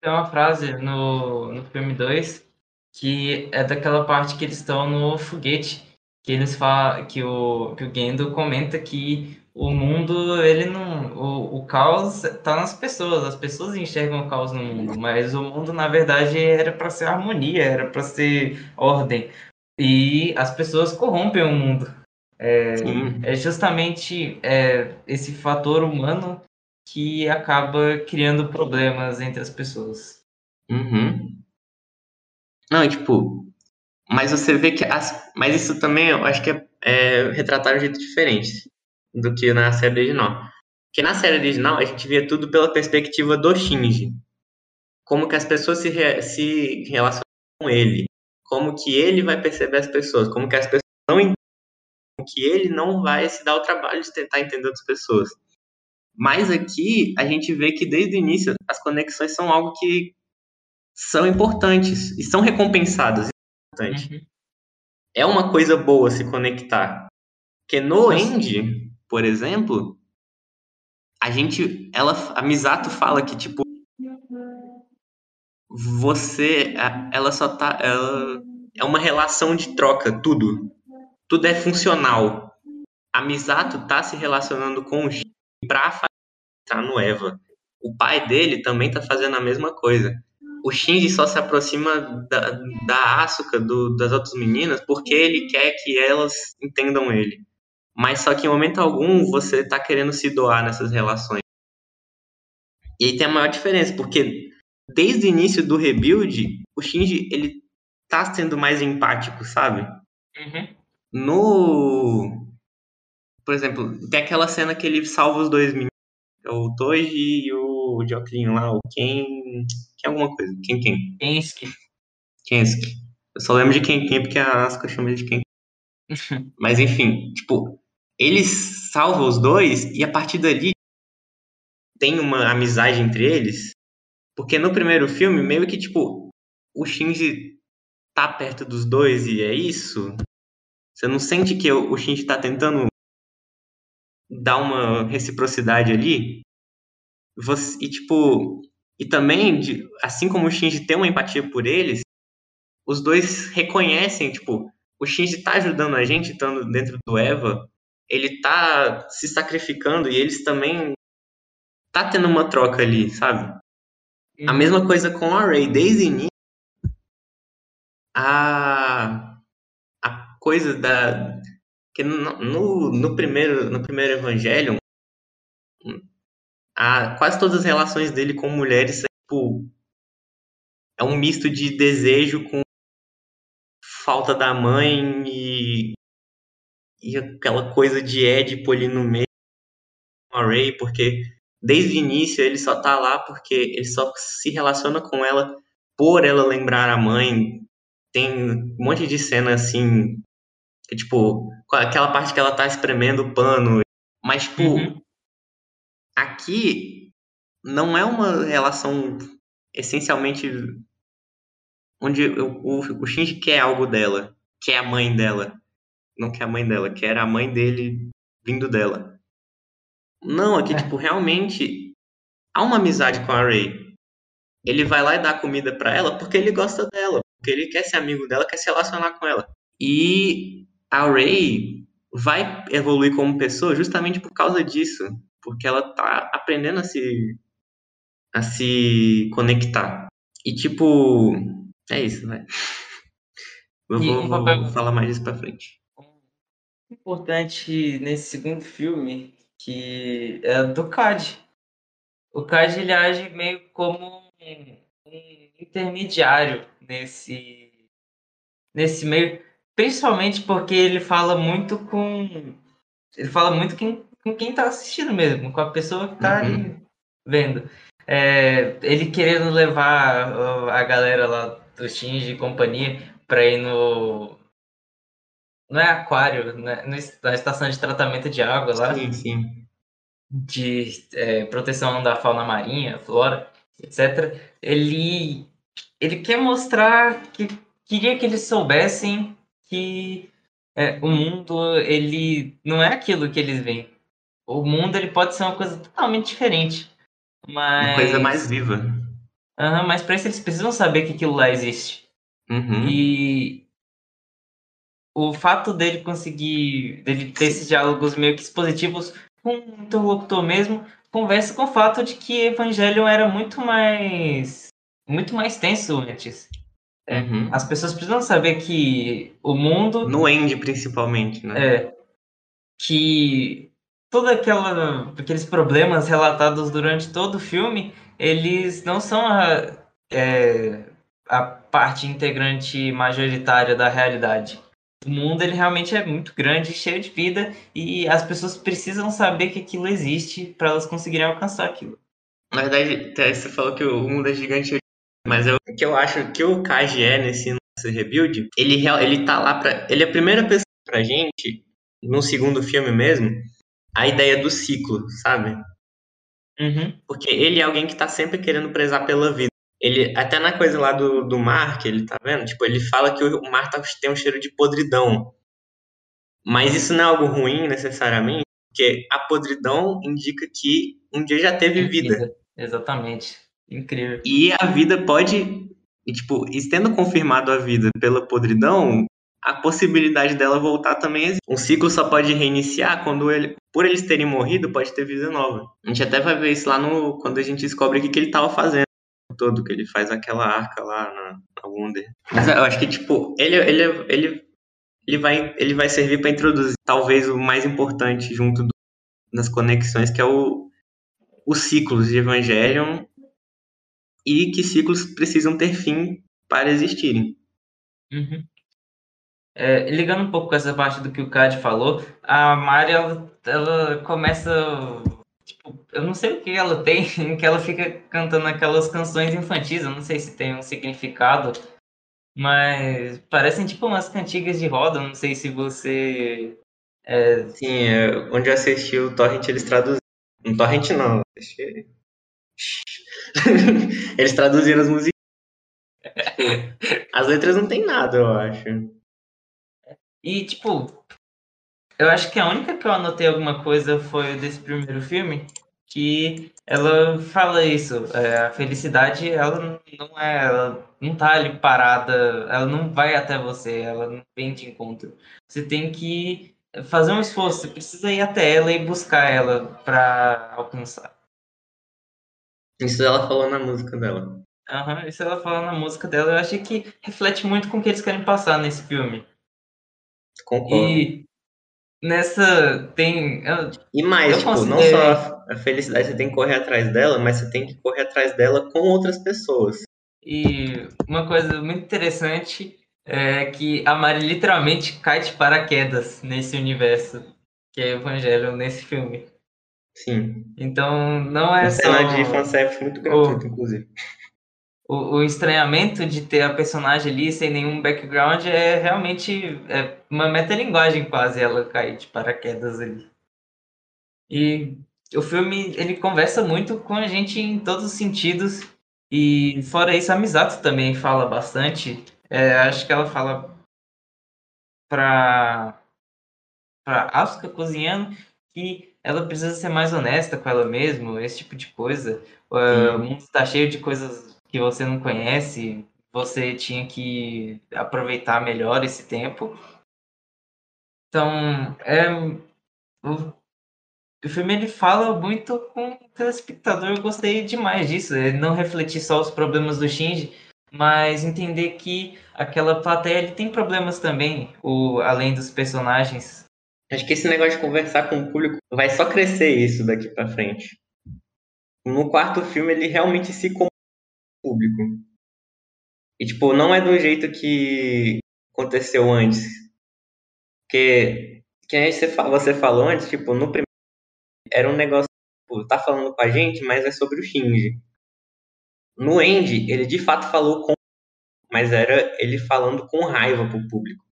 Tem uma frase no, no filme 2 que é daquela parte que eles estão no foguete, que eles falam que o, que o Gendo comenta que o mundo, ele não. O, o caos tá nas pessoas, as pessoas enxergam o caos no mundo, mas o mundo, na verdade, era para ser harmonia, era para ser ordem. E as pessoas corrompem o mundo. Sim. É justamente é, esse fator humano que acaba criando problemas entre as pessoas. Uhum. Não, e, tipo, mas você vê que as, mas isso também eu acho que é, é retratado de um jeito diferente do que na série original. Porque na série original a gente via tudo pela perspectiva do Shinji. Como que as pessoas se, re- se relacionam com ele. Como que ele vai perceber as pessoas. Como que as pessoas não entendem. Que ele não vai se dar o trabalho de tentar entender outras pessoas. Mas aqui a gente vê que desde o início as conexões são algo que são importantes e são recompensadas. É importante. É uma coisa boa se conectar. Porque no End, por exemplo, a gente, ela, a Misato fala que tipo você, ela só tá, ela é uma relação de troca, tudo, tudo é funcional. A Misato tá se relacionando com o Shin pra tá no Eva. O pai dele também tá fazendo a mesma coisa. O Shinji só se aproxima da, da Asuka, do, das outras meninas, porque ele quer que elas entendam ele. Mas só que em momento algum você tá querendo se doar nessas relações. E aí tem a maior diferença, porque desde o início do rebuild, o Shinji ele tá sendo mais empático, sabe? Uhum. No. Por exemplo, tem aquela cena que ele salva os dois meninos, é o Toji e o Joclin lá, o Ken. Ken alguma coisa. Ken Ken. Kensuke. Kensuke. Eu só lembro de Ken Ken porque a Asuka chama ele de Ken. Mas enfim, tipo, eles salvam os dois e a partir dali tem uma amizade entre eles. Porque no primeiro filme, meio que tipo, o Shinji tá perto dos dois e é isso. Você não sente que o Shinji tá tentando dá uma reciprocidade ali. Você, e tipo, e também, assim como o Shinji tem uma empatia por eles, os dois reconhecem, tipo, o Shinji tá ajudando a gente, estando dentro do Eva, ele tá se sacrificando e eles também tá tendo uma troca ali, sabe? A Uhum. mesma coisa com a Ray, desde o início, a, a coisa da que no, no, no primeiro no primeiro Evangelho, a, quase todas as relações dele com mulheres é, tipo, é um misto de desejo com falta da mãe e, e aquela coisa de Édipo ali no meio com a Ray, porque desde o início ele só tá lá porque ele só se relaciona com ela por ela lembrar a mãe. Tem um monte de cena assim, que, tipo, aquela parte que ela tá espremendo o pano. Mas, tipo, Uhum. aqui não é uma relação essencialmente onde o, o, o Shinji quer algo dela, quer a mãe dela. Não quer a mãe dela, quer a mãe dele vindo dela. Não, aqui, tipo, realmente há uma amizade com a Ray. Ele vai lá e dá comida pra ela porque ele gosta dela, porque ele quer ser amigo dela, quer se relacionar com ela. E a Ray vai evoluir como pessoa justamente por causa disso, porque ela tá aprendendo a se a se conectar. E tipo, é isso, né? Eu E vou, vou papel- falar mais disso pra frente. importante nesse segundo filme que é do Cad. O Cad ele age meio como um, um intermediário nesse nesse meio, principalmente porque ele fala muito com ele fala muito com, com quem tá assistindo mesmo, com a pessoa que tá Uhum. ali vendo. É, ele querendo levar a galera lá do Shinji e companhia pra ir no não é aquário, né? na estação de tratamento de água lá, Sim, sim. de é, proteção da fauna marinha, flora, etc. Ele, ele quer mostrar que queria que eles soubessem que é, o mundo ele não é aquilo que eles veem. O mundo ele pode ser uma coisa totalmente diferente, mas Uma coisa mais viva. Aham, mas para isso eles precisam saber que aquilo lá existe. Uhum. E o fato dele conseguir, dele ter esses diálogos meio que expositivos com o interlocutor mesmo, conversa com o fato de que Evangelion era muito mais, muito mais tenso antes. É, Uhum. As pessoas precisam saber que o mundo No End, principalmente, né? é que todos aqueles problemas relatados durante todo o filme, eles não são a, é, a parte integrante majoritária da realidade. O mundo ele realmente é muito grande, cheio de vida e as pessoas precisam saber que aquilo existe para elas conseguirem alcançar aquilo. Na verdade, você falou que o mundo é gigante, mas eu, o que eu acho que o Kaji é nesse, nesse rebuild, ele, ele tá lá pra. Ele é a primeira pessoa pra gente, no segundo filme mesmo, a ideia do ciclo, sabe? Uhum. Porque ele é alguém que tá sempre querendo prezar pela vida. Ele, até na coisa lá do, do mar, que ele tá vendo, tipo, ele fala que o mar tá, tem um cheiro de podridão. Mas isso não é algo ruim, necessariamente, porque a podridão indica que um dia já teve vida. Exatamente. Incrível. E a vida pode, tipo, e tendo confirmado a vida pela podridão, a possibilidade dela voltar também existe. Um ciclo só pode reiniciar quando ele, por eles terem morrido, pode ter vida nova. A gente até vai ver isso lá no, quando a gente descobre o que, que ele tava fazendo todo, que ele faz aquela arca lá na, na Wonder. Mas eu acho que, tipo, ele, ele, ele, ele, vai, ele vai servir para introduzir talvez o mais importante junto do, das conexões, que é o, os ciclos de Evangelion e que ciclos precisam ter fim para existirem. Uhum. É, ligando um pouco com essa parte do que o Cad falou, a Mari ela, ela começa. Tipo, eu não sei o que ela tem, que ela fica cantando aquelas canções infantis, eu não sei se tem um significado, mas parecem tipo umas cantigas de roda, não sei se você. É... Sim, é, onde eu assisti o Torrent, eles traduziram. Um Torrent não, assisti... eles traduziram as músicas. As letras não tem nada, eu acho. E, tipo, eu acho que a única que eu anotei alguma coisa foi desse primeiro filme, que ela fala isso. É, a felicidade, ela não é, ela não tá ali parada, ela não vai até você, ela não vem de encontro. Você tem que fazer um esforço, você precisa ir até ela e buscar ela para alcançar. Isso ela falou na música dela. Aham, uhum, isso ela falou na música dela. Eu achei que reflete muito com o que eles querem passar nesse filme. Concordo. E nessa tem. Eu, e mais, tipo, considerei... não só a felicidade você tem que correr atrás dela, mas você tem que correr atrás dela com outras pessoas. E uma coisa muito interessante é que a Mari literalmente cai de paraquedas nesse universo que é o Evangelho nesse filme. Sim. Então não é uma só. Cena de fanservice muito gratuito, o... inclusive o, o, estranhamento de ter a personagem ali sem nenhum background é realmente é uma metalinguagem quase ela cair de paraquedas ali. E o filme ele conversa muito com a gente em todos os sentidos e fora isso a Misato também fala bastante. É, acho que ela fala para para Asuka cozinhando que ela precisa ser mais honesta com ela mesma, esse tipo de coisa. o mundo está cheio de coisas que você não conhece, você tinha que aproveitar melhor esse tempo. Então, é, o, o filme ele fala muito com o telespectador. Eu gostei demais disso. Ele não refletir só os problemas do Shinji, mas entender que aquela plateia ele tem problemas também, o, além dos personagens. Acho que esse negócio de conversar com o público vai só crescer isso daqui para frente. No quarto filme ele realmente se público. E, tipo, não é do jeito que aconteceu antes. Porque, que você falou antes, tipo, no primeiro era um negócio, tipo, tá falando com a gente, mas é sobre o Shinji. No End, ele de fato falou com mas era ele falando com raiva pro público.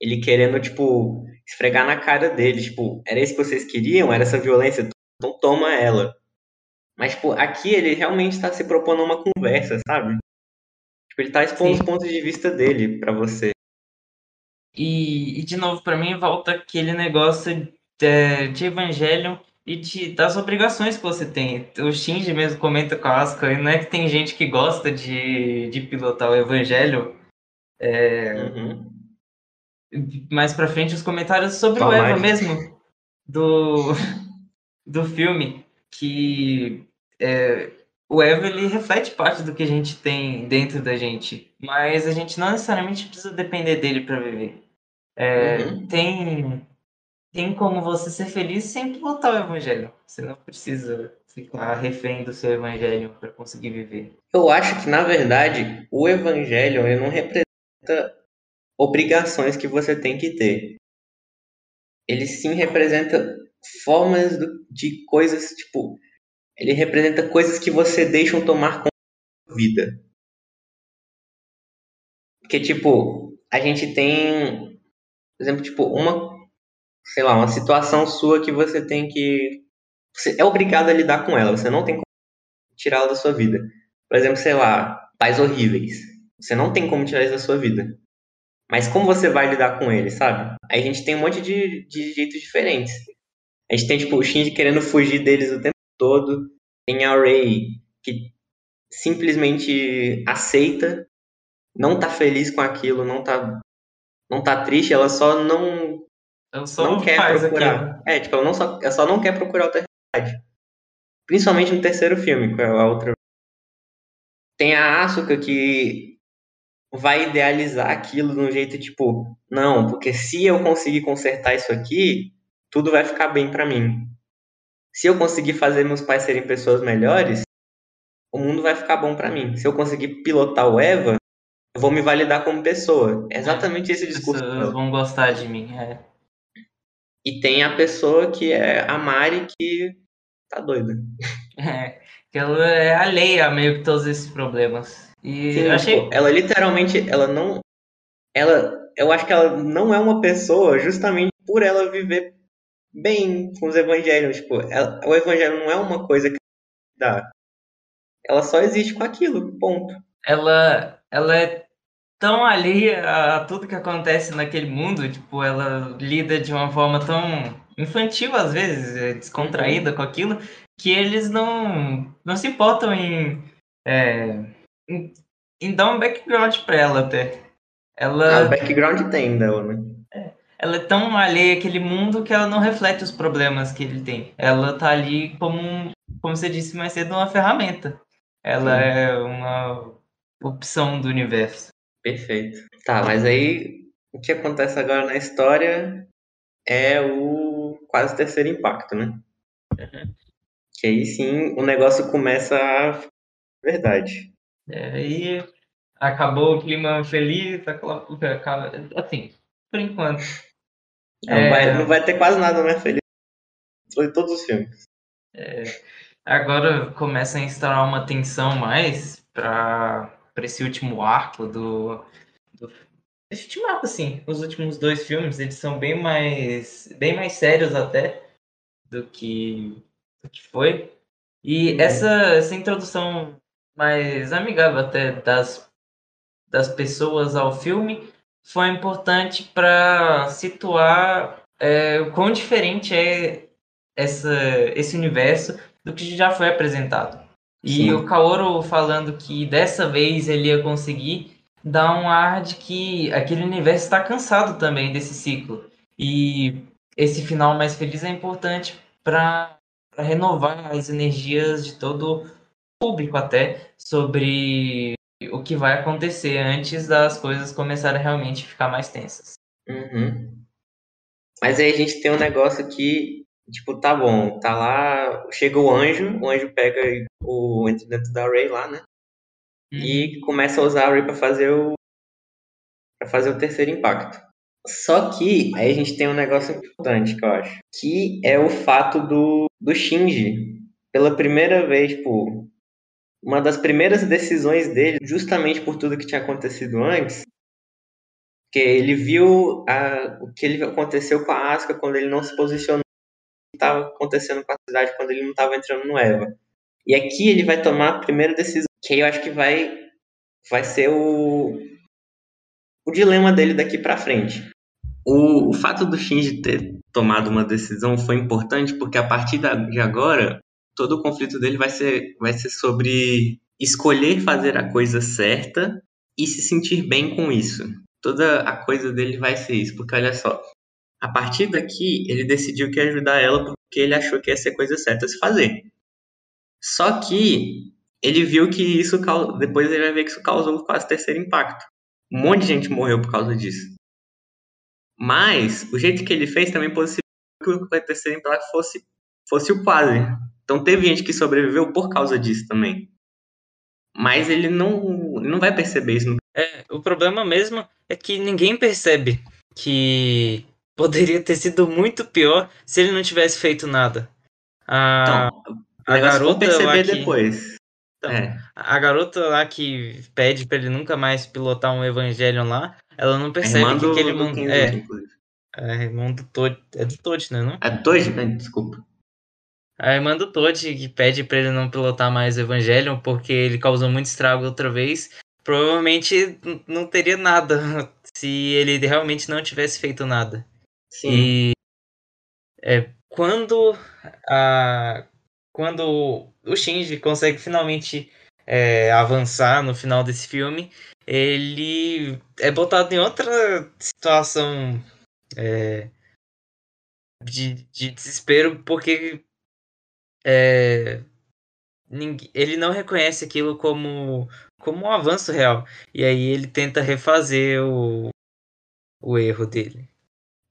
Ele querendo, tipo, esfregar na cara dele, tipo, era isso que vocês queriam? Era essa violência? Então toma ela. Mas, tipo, aqui ele realmente está se propondo uma conversa, sabe? Tipo, ele está expondo Sim. os pontos de vista dele para você. E, e, de novo, para mim, volta aquele negócio de, de Evangelho e de, das obrigações que você tem. O Shinji mesmo comenta com a Asuka, não é que tem gente que gosta de, de pilotar o Evangelho. É... Uhum. Mais pra frente, os comentários sobre o Eva mesmo, do, do filme, que é, o Eva ele reflete parte do que a gente tem dentro da gente, mas a gente não necessariamente precisa depender dele para viver. É, uhum. Tem tem como você ser feliz sem pilotar o evangelho. Você não precisa ficar refém do seu evangelho para conseguir viver. Eu acho que na verdade o evangelho ele não representa obrigações que você tem que ter. Ele sim representa formas de coisas tipo ele representa coisas que você deixam tomar conta da vida. Porque, tipo, a gente tem, por exemplo, tipo, uma, sei lá, uma situação sua que você tem que. Você é obrigado a lidar com ela, você não tem como tirá-la da sua vida. Por exemplo, sei lá, pais horríveis. Você não tem como tirar isso da sua vida. Mas como você vai lidar com eles, sabe? Aí a gente tem um monte de, de jeitos diferentes. A gente tem, tipo, o Shinji querendo fugir deles o tempo todo. Tem a Ray que simplesmente aceita, não tá feliz com aquilo, não tá, não tá triste, ela só não ela só não quer procurar. É, tipo, ela, não só, ela só não quer procurar outra realidade. Principalmente no terceiro filme, com a outra. Tem a Asuka que vai idealizar aquilo de um jeito tipo, não, porque se eu conseguir consertar isso aqui, tudo vai ficar bem para mim se eu conseguir fazer meus pais serem pessoas melhores, o mundo vai ficar bom para mim. Se eu conseguir pilotar o Eva, eu vou me validar como pessoa. É exatamente esse discurso. As pessoas vão gostar de mim, é. E tem a pessoa que é a Mari que tá doida. É, que ela é alheia a meio que todos esses problemas. E Sim, eu achei... Pô, ela literalmente, ela não... Ela, eu acho que ela não é uma pessoa justamente por ela viver bem com os evangelhos. Tipo, ela, o evangelho não é uma coisa que dá. Ela só existe com aquilo, ponto. Ela, ela é tão alheia a tudo que acontece naquele mundo, tipo, ela lida de uma forma tão infantil às vezes, é, descontraída com aquilo, que eles não, não se importam em, é, em, em dar um background para ela até. Ela, ah, background tem dela, né? Ela é tão alheia àquele mundo que ela não reflete os problemas que ele tem. Ela tá ali como, como você disse mais cedo, uma ferramenta. Ela Sim. é uma opção do universo. Perfeito. Tá, mas aí o que acontece agora na história é o quase terceiro impacto, né? Uhum. Que aí sim o negócio começa a. Verdade. É, aí acabou o clima feliz, assim, por enquanto. Não, é... vai, não vai ter quase nada mais feliz de todos os filmes. É, agora começa a instaurar uma tensão mais para esse último arco do, do esse último arco, assim, os últimos dois filmes, eles são bem mais bem mais sérios até do que, do que foi. E uhum. essa, essa introdução mais amigável até das, das pessoas ao filme foi importante para situar é, o quão diferente é essa, esse universo do que já foi apresentado. E Sim. o Kaoru falando que dessa vez ele ia conseguir dá um ar de que aquele universo está cansado também desse ciclo. E esse final mais feliz é importante para renovar as energias de todo o público até sobre o que vai acontecer antes das coisas começarem a realmente ficar mais tensas. Uhum. Mas aí a gente tem um negócio que, tipo, tá bom, tá lá, chega o anjo, o anjo pega o entra dentro da Ray lá, né? Uhum. E começa a usar a Ray para fazer o para fazer o terceiro impacto. Só que aí a gente tem um negócio importante que eu acho, que é o fato do, do Shinji, pela primeira vez, tipo, uma das primeiras decisões dele, justamente por tudo que tinha acontecido antes, que ele viu a, o que ele aconteceu com a Asuka quando ele não se posicionou, o que estava acontecendo com a cidade quando ele não estava entrando no Eva. E aqui ele vai tomar a primeira decisão, que eu acho que vai vai ser o o dilema dele daqui para frente. O, o, fato do Shinji ter tomado uma decisão foi importante porque a partir de agora todo o conflito dele vai ser, vai ser sobre escolher fazer a coisa certa e se sentir bem com isso. Toda a coisa dele vai ser isso, porque olha só, a partir daqui ele decidiu que ia ajudar ela porque ele achou que ia ser coisa certa a se fazer. Só que ele viu que isso depois ele vai ver que isso causou quase terceiro impacto. Um monte de gente morreu por causa disso. Mas o jeito que ele fez também possibilitou que o terceiro impacto fosse fosse o quase. Então teve gente que sobreviveu por causa disso também. Mas ele não, não vai perceber isso. É, o problema mesmo é que ninguém percebe que poderia ter sido muito pior se ele não tivesse feito nada. A, então, a garota perceber que, depois. Então, é. A garota lá que pede para ele nunca mais pilotar um Evangelion lá, ela não percebe que aquele mundo. É, é, é, mundo todo. É do Todd, né? Não? É do Todd, né? Desculpa. A irmã do Todd, que pede para ele não pilotar mais o Evangelion porque ele causou muito estrago outra vez, provavelmente não teria nada se ele realmente não tivesse feito nada. Sim. E é, quando a quando o Shinji consegue finalmente é, avançar no final desse filme, ele é botado em outra situação é, de, de desespero porque é, ele não reconhece aquilo como, como um avanço real. E aí ele tenta refazer o, o erro dele.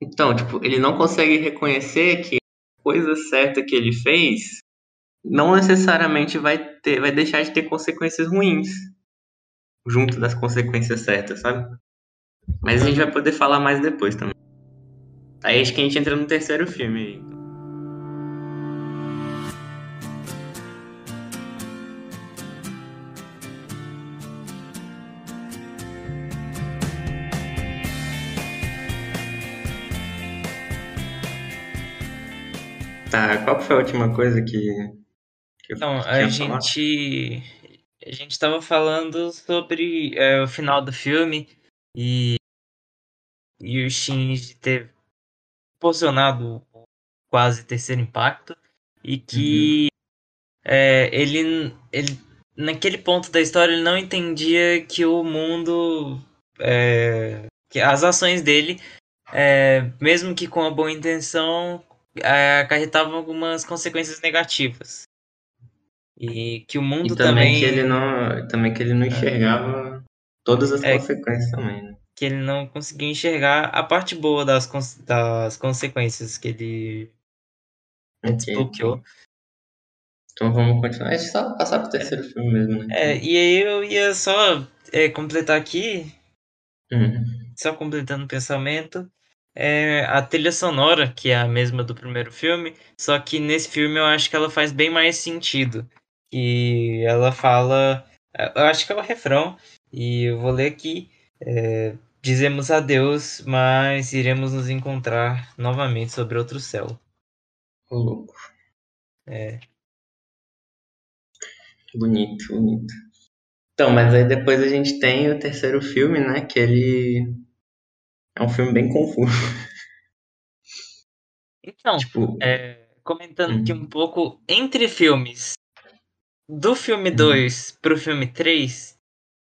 Então, tipo, ele não consegue reconhecer que a coisa certa que ele fez não necessariamente vai ter, vai deixar de ter consequências ruins junto das consequências certas, sabe? Mas a gente vai poder falar mais depois também. Aí acho que a gente entra no terceiro filme aí. Tá, qual foi a última coisa que. que então, a gente. a gente estava falando sobre é, o final do filme e, e o Shinji ter proporcionado quase terceiro impacto e que uhum. é, ele, ele naquele ponto da história ele não entendia que o mundo é, que as ações dele é, mesmo que com a boa intenção acarretavam algumas consequências negativas e que o mundo e também, também que ele não também que ele não enxergava todas as é, consequências também né? que ele não conseguia enxergar a parte boa das, das consequências que ele okay, desbloqueou. Então vamos continuar. A gente só passar pro terceiro é. filme mesmo, né? É, e aí eu ia só é, completar aqui, uhum. só completando o pensamento, é a trilha sonora, que é a mesma do primeiro filme, só que nesse filme eu acho que ela faz bem mais sentido. E ela fala. Eu acho que é o refrão, e eu vou ler aqui. É, Dizemos adeus, mas iremos nos encontrar novamente sobre outro céu. Ô, louco. É. Bonito, bonito. Então, mas aí depois a gente tem o terceiro filme, né? Que ele é um filme bem confuso. Então, tipo, é, comentando aqui uhum. um pouco entre filmes, do filme 2 uhum. pro filme 3,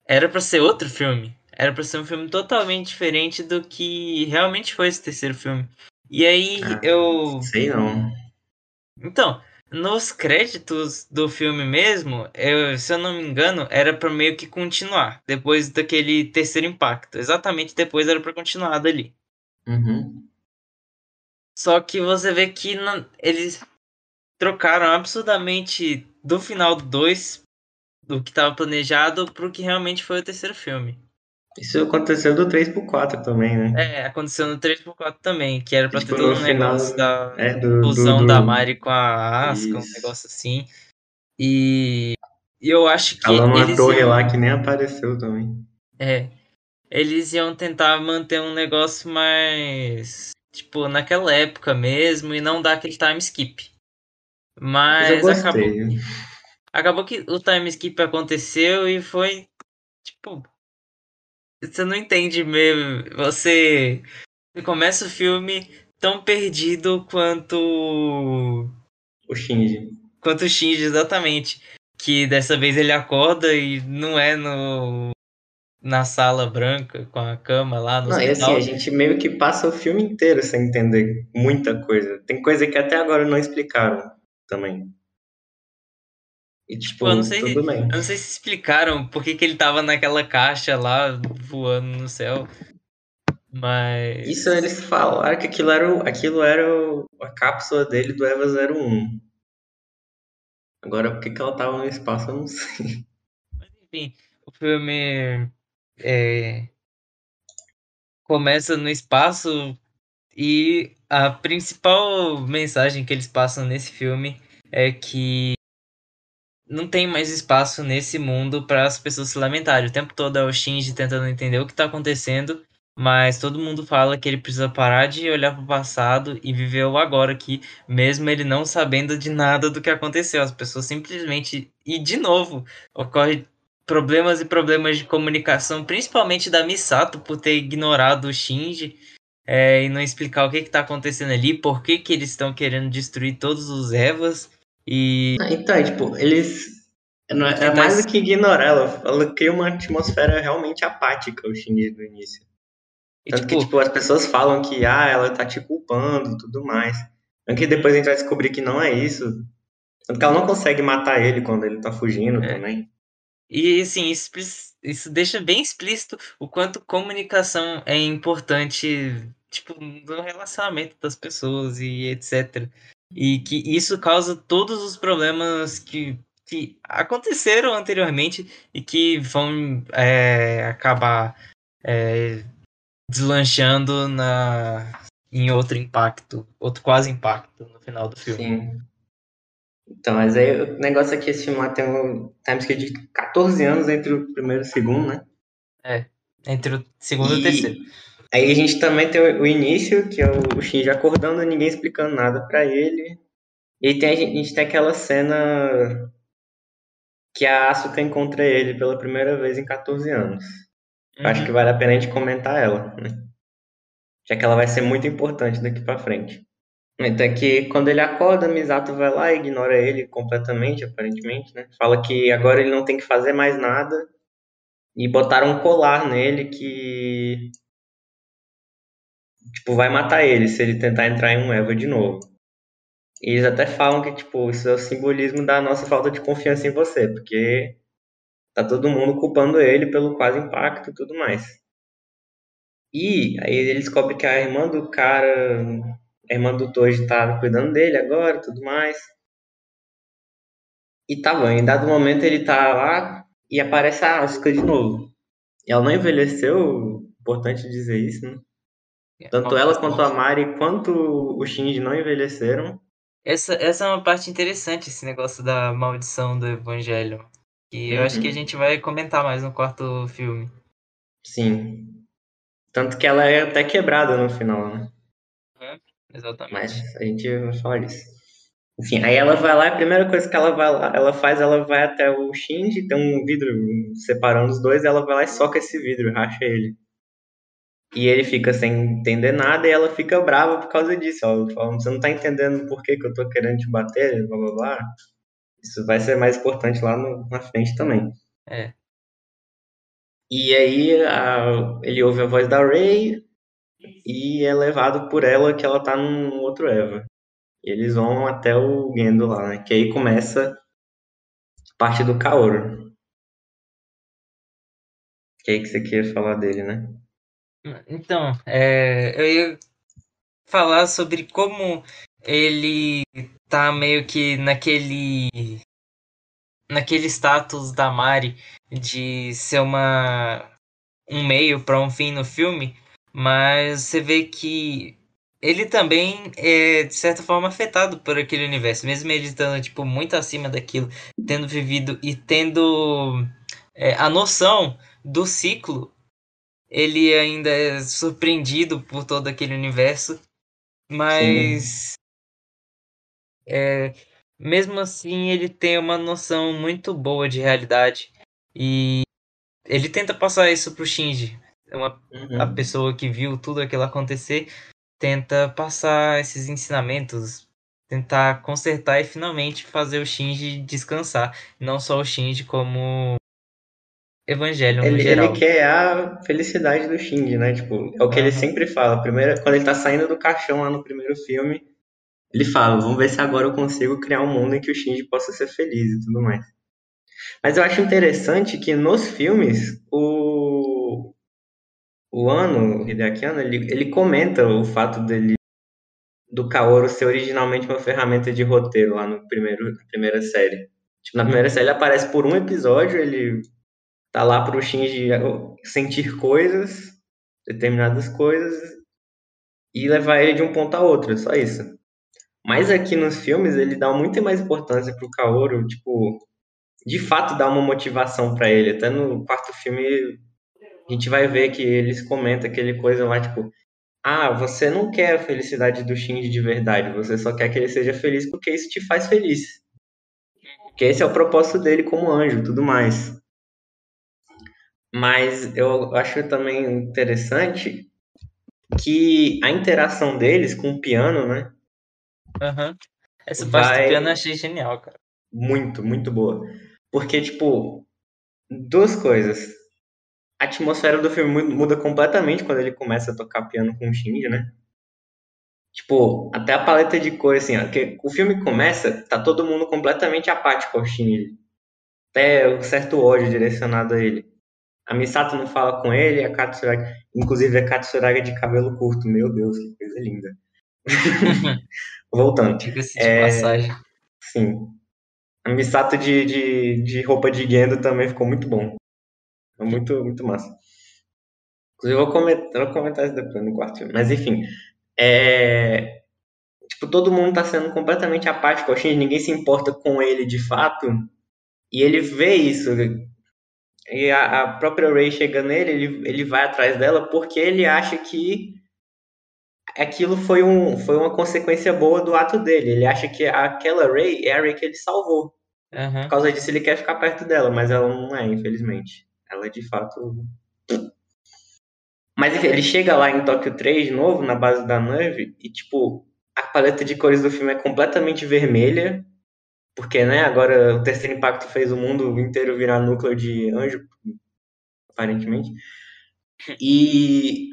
era para ser outro filme. Era pra ser um filme totalmente diferente do que realmente foi esse terceiro filme. E aí ah, eu. Sei não. Então, nos créditos do filme mesmo, eu, se eu não me engano, era para meio que continuar. Depois daquele terceiro impacto. Exatamente depois era para continuar dali. Uhum. Só que você vê que não, eles trocaram absurdamente do final do 2, do que estava planejado, pro que realmente foi o terceiro filme. Isso aconteceu do 3 pro 4 também, né? É, aconteceu no 3 pro 4 também, que era pra tipo, ter todo um negócio da é, do, fusão do, do... da Mari com a Asuka, um negócio assim. E, e eu acho que. Ela numa torre iam... lá que nem apareceu também. É. Eles iam tentar manter um negócio mais. Tipo, naquela época mesmo e não dar aquele time skip. Mas, Mas acabou. Acabou que o time skip aconteceu e foi. Tipo, você não entende mesmo. Você, começa o filme tão perdido quanto. O Shinji. Quanto o Shinji, exatamente. Que dessa vez ele acorda e não é no. Na sala branca, com a cama lá no Não, e assim, a gente meio que passa o filme inteiro sem entender muita coisa. Tem coisa que até agora não explicaram também. E, tipo, eu não sei, tudo bem. Eu não sei se explicaram por que, que ele tava naquela caixa lá, voando no céu. Mas. Isso eles falaram que aquilo era, o, aquilo era o, a cápsula dele do EVA 01. Agora, por que, que ela tava no espaço, eu não sei. Mas, enfim, o filme é, começa no espaço e a principal mensagem que eles passam nesse filme é que não tem mais espaço nesse mundo para as pessoas se lamentarem. O tempo todo é o Shinji tentando entender o que está acontecendo, mas todo mundo fala que ele precisa parar de olhar para o passado e viver o agora aqui, mesmo ele não sabendo de nada do que aconteceu. As pessoas simplesmente e de novo ocorre problemas e problemas de comunicação, principalmente da Misato por ter ignorado o Shinji. É, e não explicar o que está acontecendo ali, por que, que eles estão querendo destruir todos os Evas. E. Ah, então, é, tipo, eles. É, é mais do que ignorar, ela, ela cria uma atmosfera realmente apática, o Shinji do início. Tanto tipo, que, tipo, as pessoas falam que, ah, ela tá te culpando e tudo mais. Tanto que depois a gente vai descobrir que não é isso. Tanto que ela não consegue matar ele quando ele tá fugindo é. também. E, assim, isso, isso deixa bem explícito o quanto comunicação é importante, tipo, no relacionamento das pessoas e etc e que isso causa todos os problemas que, que aconteceram anteriormente e que vão é, acabar é, deslanchando na, em outro impacto, outro quase impacto no final do filme. Sim. Então, mas aí o negócio é que esse filme tem um timescale de 14 anos entre o primeiro e o segundo, né? É, entre o segundo e, e o terceiro. Aí a gente também tem o início, que é o Shinji acordando, ninguém explicando nada para ele. E tem, a gente tem aquela cena que a Asuka encontra ele pela primeira vez em 14 anos. Uhum. Acho que vale a pena a gente comentar ela, né? Já que ela vai ser muito importante daqui para frente. Até que quando ele acorda, Misato vai lá e ignora ele completamente, aparentemente, né? Fala que agora ele não tem que fazer mais nada. E botaram um colar nele que. Tipo, vai matar ele se ele tentar entrar em um Eva de novo. E eles até falam que, tipo, isso é o simbolismo da nossa falta de confiança em você, porque tá todo mundo culpando ele pelo quase impacto e tudo mais. E aí ele descobre que a irmã do cara, a irmã do Toji tá cuidando dele agora tudo mais. E tá bom, em dado momento ele tá lá e aparece a Asuka de novo. E ela não envelheceu, importante dizer isso, né? Tanto ela quanto a Mari, quanto o Shinji não envelheceram. Essa, essa é uma parte interessante, esse negócio da maldição do Evangelho. Que eu acho que a Uhum. gente vai comentar mais no quarto filme. Sim. Tanto que ela é até quebrada no final, né? Exatamente. Mas a gente vai falar disso. Enfim, aí ela vai lá, a primeira coisa que ela vai lá, ela faz, ela vai até o Shinji, tem um vidro separando os dois, ela vai lá e soca esse vidro, racha ele. E ele fica sem entender nada e ela fica brava por causa disso. Ela fala, você não tá entendendo por que, que eu tô querendo te bater, blá blá blá. Isso vai ser mais importante lá no- na frente também. É. E aí a- ele ouve a voz da Ray e é levado por ela que ela tá num outro Eva. E eles vão até o Gendo lá, né? Que aí começa parte do Kaoru. Que aí que você queria falar dele, né? Então, é, eu ia falar sobre como ele tá meio que naquele naquele status da Mari de ser uma um meio para um fim no filme, mas você vê que ele também é de certa forma afetado por aquele universo, mesmo ele estando tipo muito acima daquilo, tendo vivido e tendo é, a noção do ciclo ele ainda é surpreendido por todo aquele universo, mas é, mesmo assim ele tem uma noção muito boa de realidade e ele tenta passar isso pro Shinji, uma, Uhum. a pessoa que viu tudo aquilo acontecer, tenta passar esses ensinamentos, tentar consertar e finalmente fazer o Shinji descansar, não só o Shinji como Evangelho no Ele, geral. ele quer a felicidade do Shinji, né? Tipo, é o que ele Aham. sempre fala. Primeiro, quando ele tá saindo do caixão lá no primeiro filme, ele fala, vamos ver se agora eu consigo criar um mundo em que o Shinji possa ser feliz e tudo mais. Mas eu acho interessante que nos filmes, o, o Ano, o Hideaki Anno, ele, ele comenta o fato dele do Kaoru ser originalmente uma ferramenta de roteiro lá no primeiro, na primeira série. Tipo, na primeira série ele aparece por um episódio, ele tá lá pro Shinji sentir coisas, determinadas coisas, e levar ele de um ponto a outro, só isso. Mas aqui nos filmes ele dá muita mais importância pro Kaoru, tipo, de fato dá uma motivação para ele. Até no quarto filme a gente vai ver que eles comentam aquele coisa lá, tipo, ah, você não quer a felicidade do Shinji de verdade, você só quer que ele seja feliz porque isso te faz feliz. Porque esse é o propósito dele como anjo tudo mais. Mas eu acho também interessante que a interação deles com o piano, né? Aham. Essa parte Vai- do piano eu achei genial, cara. Muito, muito boa. Porque, tipo, duas coisas. A atmosfera do filme mu- muda completamente quando ele começa a tocar piano com o Shinji, né? Tipo, até a paleta de cor, assim, ó. Que o filme começa, tá todo mundo completamente apático ao Shinji. Até um certo ódio direcionado a ele. A Misato não fala com ele, a Katsuragi... Inclusive, a Katsuragi de cabelo curto. Meu Deus, que coisa linda. Voltando. Diga-se de É, passagem. Sim. A Misato de, de, de roupa de Gendo também ficou muito bom. É muito, muito massa. Inclusive, eu vou comentar, vou comentar isso depois no quarto filme. Mas, enfim. É... Tipo, todo mundo tá sendo completamente apático ao Shinji. Ninguém se importa com ele de fato. E ele vê isso. E a, a própria Ray chega nele, ele, ele vai atrás dela porque ele acha que aquilo foi, um, foi uma consequência boa do ato dele. Ele acha que aquela Ray é a Ray que ele salvou. Uhum. Por causa disso ele quer ficar perto dela, mas ela não é, infelizmente. Ela de fato. Mas enfim, ele chega lá em Tóquio 3 de novo, na base da Nerve, e tipo, a paleta de cores do filme é completamente vermelha, porque, né, agora o terceiro impacto fez o mundo inteiro virar núcleo de anjo, aparentemente. E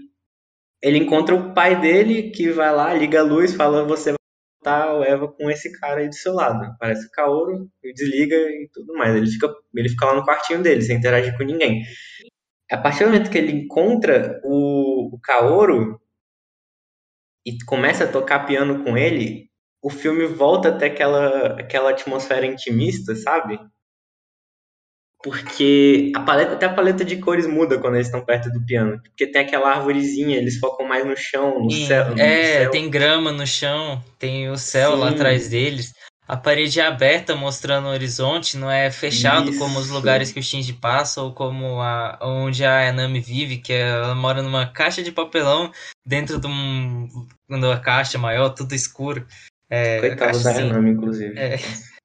ele encontra o pai dele, que vai lá, liga a luz, fala: Você vai matar o Eva com esse cara aí do seu lado. Parece o Kaoru, e desliga e tudo mais. Ele fica, ele fica lá no quartinho dele, sem interagir com ninguém. A partir do momento que ele encontra o, o Kaoru e começa a tocar piano com ele, o filme volta até aquela, aquela atmosfera intimista, sabe? Porque a paleta, até a paleta de cores muda quando eles estão perto do piano. Porque tem aquela árvorezinha, eles focam mais no chão, no Sim, céu. no é, céu. tem grama no chão, tem o céu lá Sim. atrás deles. A parede é aberta mostrando o horizonte, não é fechado como os Isso. lugares que o Shinji passa ou como a, onde a Anami vive, que é- ela mora numa caixa de papelão dentro de um, de uma caixa maior, tudo escuro. É, Coitado da assim, Anami, inclusive. É.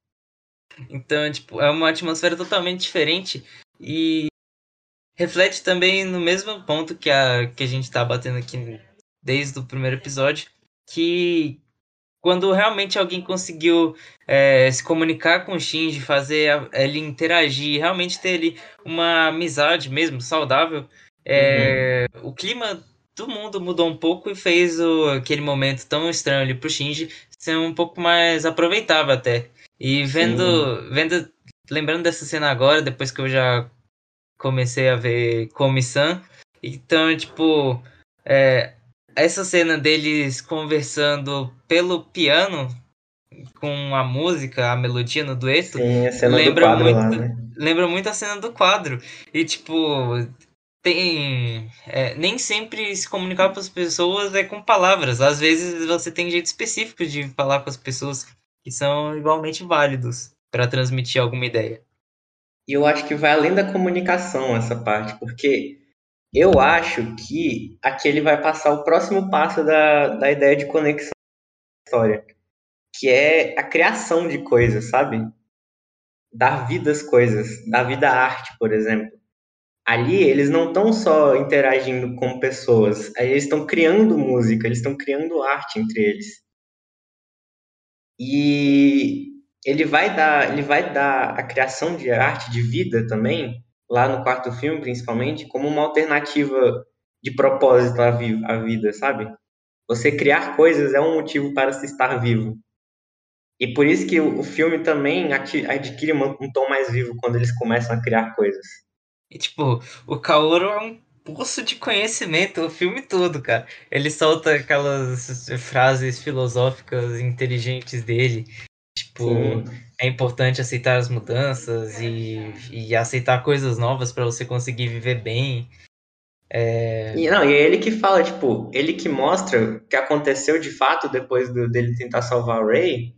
Então, tipo, é uma atmosfera totalmente diferente e reflete também no mesmo ponto que a, que a gente tá batendo aqui desde o primeiro episódio, que quando realmente alguém conseguiu é, se comunicar com o Shinji, fazer a- ele interagir, realmente ter ali uma amizade mesmo, saudável, é, o clima do mundo mudou um pouco e fez o, aquele momento tão estranho ali pro Shinji ser um pouco mais aproveitável até. E vendo, vendo, lembrando dessa cena agora, depois que eu já comecei a ver Komi-san, então, tipo, é, essa cena deles conversando pelo piano com a música, a melodia no dueto, Sim, a cena lembra do quadro lá, muito- né? lembra muito a cena do quadro. E, tipo, tem. é, nem sempre se comunicar com as pessoas é com palavras. Às vezes você tem jeito específico de falar com as pessoas que são igualmente válidos para transmitir alguma ideia. E eu acho que vai além da comunicação essa parte, porque eu acho que aqui ele vai passar o próximo passo da, da ideia de conexão história, que é a criação de coisas, sabe? Dar vida às coisas, dar vida à arte, por exemplo. Ali eles não estão só interagindo com pessoas, eles estão criando música, eles estão criando arte entre eles. E ele vai dar, ele vai dar a criação de arte, de vida também, lá no quarto filme, principalmente, como uma alternativa de propósito à, vi à vida, sabe? Você criar coisas é um motivo para se estar vivo. E por isso que o, filme também adquire um tom mais vivo quando eles começam a criar coisas. E, tipo, o Kaoru é um poço de conhecimento o filme todo, cara. Ele solta aquelas frases filosóficas inteligentes dele. Tipo, Sim. é importante aceitar as mudanças e, e aceitar coisas novas para você conseguir viver bem. É... E, não, e é ele que fala, tipo, ele que mostra o que aconteceu de fato depois do, dele tentar salvar o Ray,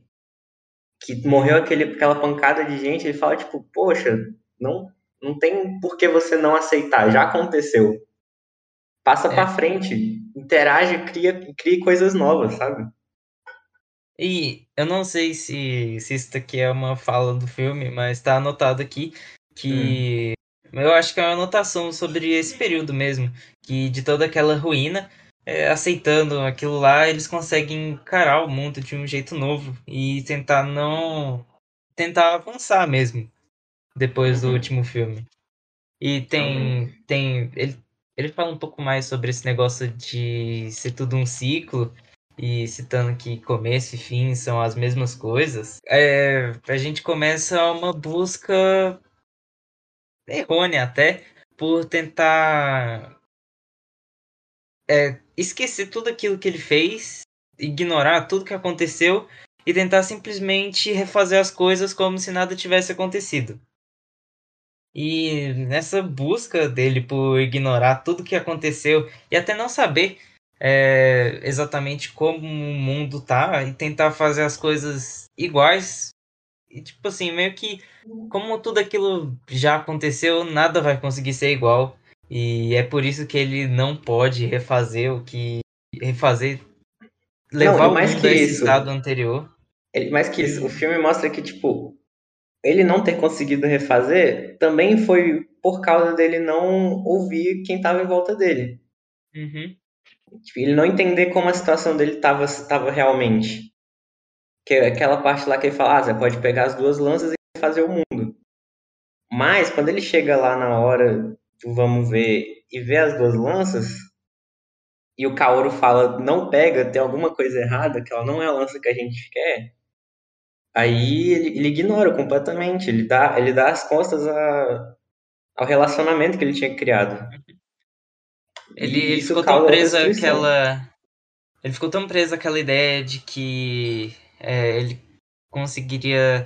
que morreu aquele, aquela pancada de gente, ele fala, tipo, poxa, não, não tem por que você não aceitar, já aconteceu. Passa É. pra frente, interage, cria, cria coisas novas, sabe? E eu não sei se, se isso aqui é uma fala do filme, mas tá anotado aqui que eu acho que é uma anotação sobre esse período mesmo, que de toda aquela ruína, é, aceitando aquilo lá, eles conseguem encarar o mundo de um jeito novo e tentar não tentar avançar mesmo depois do Uhum. último filme. E tem tem ele ele fala um pouco mais sobre esse negócio de ser tudo um ciclo e citando que começo e fim são as mesmas coisas, é, a gente começa uma busca errônea até por tentar é, esquecer tudo aquilo que ele fez, ignorar tudo que aconteceu e tentar simplesmente refazer as coisas como se nada tivesse acontecido. E nessa busca dele por ignorar tudo que aconteceu e até não saber é, exatamente como o mundo tá e tentar fazer as coisas iguais. E tipo assim, meio que como tudo aquilo já aconteceu, nada vai conseguir ser igual. E é por isso que ele não pode refazer o que. refazer. levar Não, e o mais mundo que esse isso, estado anterior. Ele, mais que isso, o filme mostra que, tipo, ele não ter conseguido refazer também foi por causa dele não ouvir quem estava em volta dele. Uhum. Tipo, ele não entender como a situação dele estava tava realmente. Que é aquela parte lá que ele fala, ah, você pode pegar as duas lanças e fazer o mundo. Mas quando ele chega lá na hora do vamos ver e vê as duas lanças, e o Kaoru fala, não pega, tem alguma coisa errada, que ela não é a lança que a gente quer, aí ele, ele ignora completamente, ele dá, ele dá as costas a, ao relacionamento que ele tinha criado. Ele, ele ficou tão preso àquela. Ele ficou tão preso àquela ideia de que é, ele conseguiria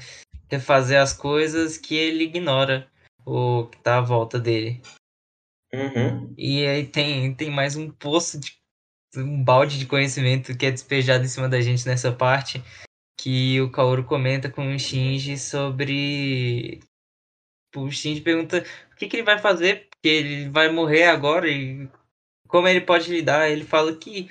refazer as coisas que ele ignora o que tá à volta dele. Uhum. E aí tem, tem mais um poço de. um balde de conhecimento que é despejado em cima da gente nessa parte. Que o Kaoru comenta com o Shinji sobre. O Shinji pergunta o que, que ele vai fazer, porque ele vai morrer agora e como ele pode lidar. Ele fala que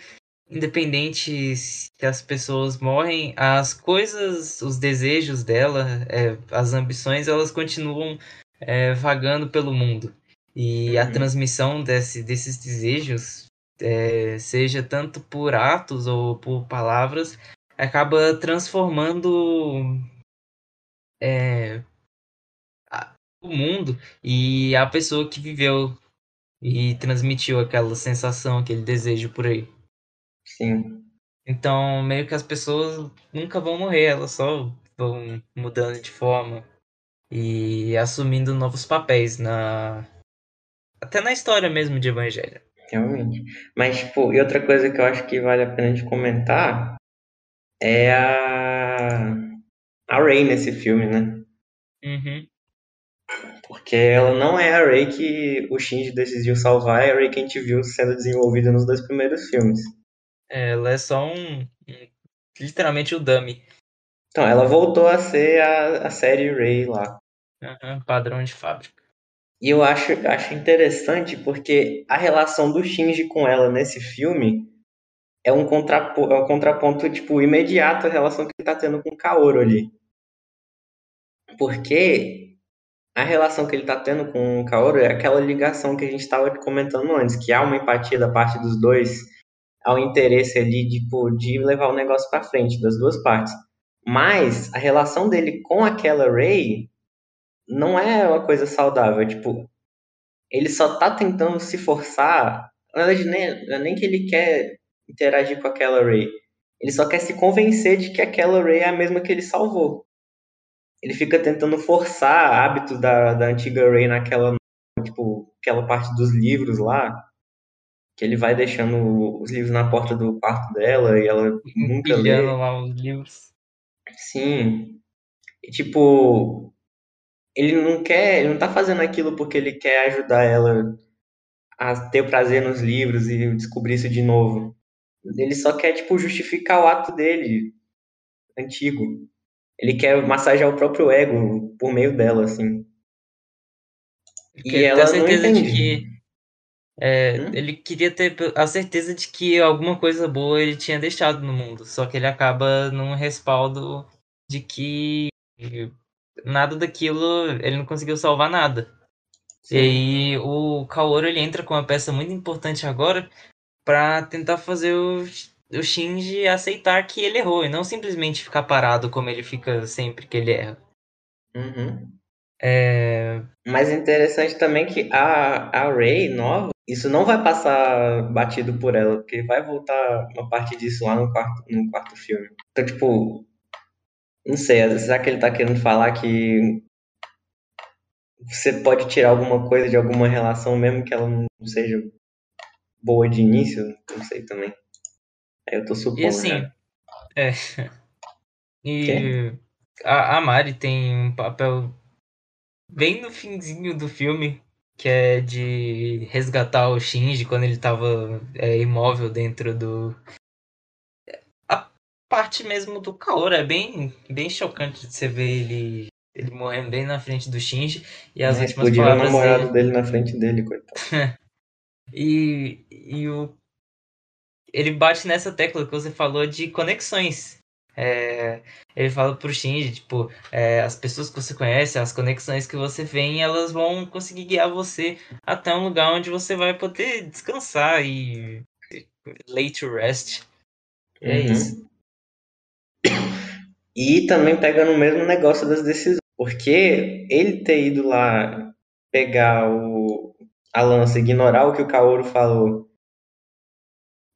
independente se as pessoas morrem, as coisas, os desejos dela, é, as ambições, elas continuam é, vagando pelo mundo. E uhum. a transmissão desse, desses desejos, é, seja tanto por atos ou por palavras, acaba transformando é, a, o mundo e a pessoa que viveu e transmitiu aquela sensação, aquele desejo por aí. Sim. Então, meio que as pessoas nunca vão morrer, elas só vão mudando de forma e assumindo novos papéis na até na história mesmo de Evangelho. Realmente. Mas, tipo, e outra coisa que eu acho que vale a pena de comentar é a a Ray nesse filme, né? Uhum. Porque ela não é a Ray que o Shinji decidiu salvar, é a Ray que a gente viu sendo desenvolvida nos dois primeiros filmes. Ela é só um. literalmente o dummy. Então, ela voltou a ser a, a série Ray lá. Uhum, padrão de fábrica. E eu acho, acho interessante porque a relação do Shinji com ela nesse filme é um, contraponto, é um contraponto tipo, imediato à relação que ele tá tendo com o Kaoru ali. Porque a relação que ele tá tendo com o Kaoru é aquela ligação que a gente estava comentando antes, que há uma empatia da parte dos dois, há um interesse ali tipo, de levar o negócio para frente, das duas partes. Mas a relação dele com aquela Ray não é uma coisa saudável. Tipo, ele só tá tentando se forçar. Na verdade, nem, nem que ele quer interagir com aquela Ray. Ele só quer se convencer de que aquela Ray é a mesma que ele salvou ele fica tentando forçar hábitos da, da antiga Ray naquela, tipo, aquela parte dos livros lá, que ele vai deixando os livros na porta do quarto dela e ela nunca lê. lá os livros. Sim. E, tipo, ele não quer, ele não tá fazendo aquilo porque ele quer ajudar ela a ter prazer nos livros e descobrir isso de novo. Ele só quer, tipo, justificar o ato dele antigo ele quer massagear o próprio ego por meio dela, assim. E ela não entende. De que, é, hum? Ele queria ter a certeza de que alguma coisa boa ele tinha deixado no mundo, só que ele acaba num respaldo de que nada daquilo, ele não conseguiu salvar nada. Sim. E aí o Kaoru ele entra com uma peça muito importante agora para tentar fazer o o Shinji aceitar que ele errou e não simplesmente ficar parado como ele fica sempre que ele erra. Uhum. É... Mas interessante também que a, a Ray nova, isso não vai passar batido por ela, porque vai voltar uma parte disso lá no quarto, no quarto filme. Então, tipo, não sei, será que ele tá querendo falar que você pode tirar alguma coisa de alguma relação mesmo que ela não seja boa de início? Não sei também. Eu tô supondo. E assim, é. E a, a Mari tem um papel bem no finzinho do filme, que é de resgatar o Shinji quando ele tava é, imóvel dentro do. A parte mesmo do Kaora é bem, bem chocante de você ver ele, ele morrendo bem na frente do Shinji. E as Mas últimas palavras. o namorado dele na frente dele, coitado. e, e o ele bate nessa tecla que você falou de conexões. é, ele fala pro Shinji, tipo, é, as pessoas que você conhece, as conexões que você vem, elas vão conseguir guiar você até um lugar onde você vai poder descansar e lay to rest. É Uhum. isso. E também pega no mesmo negócio das decisões. Porque ele ter ido lá pegar o, a lança, ignorar o que o Kaoru falou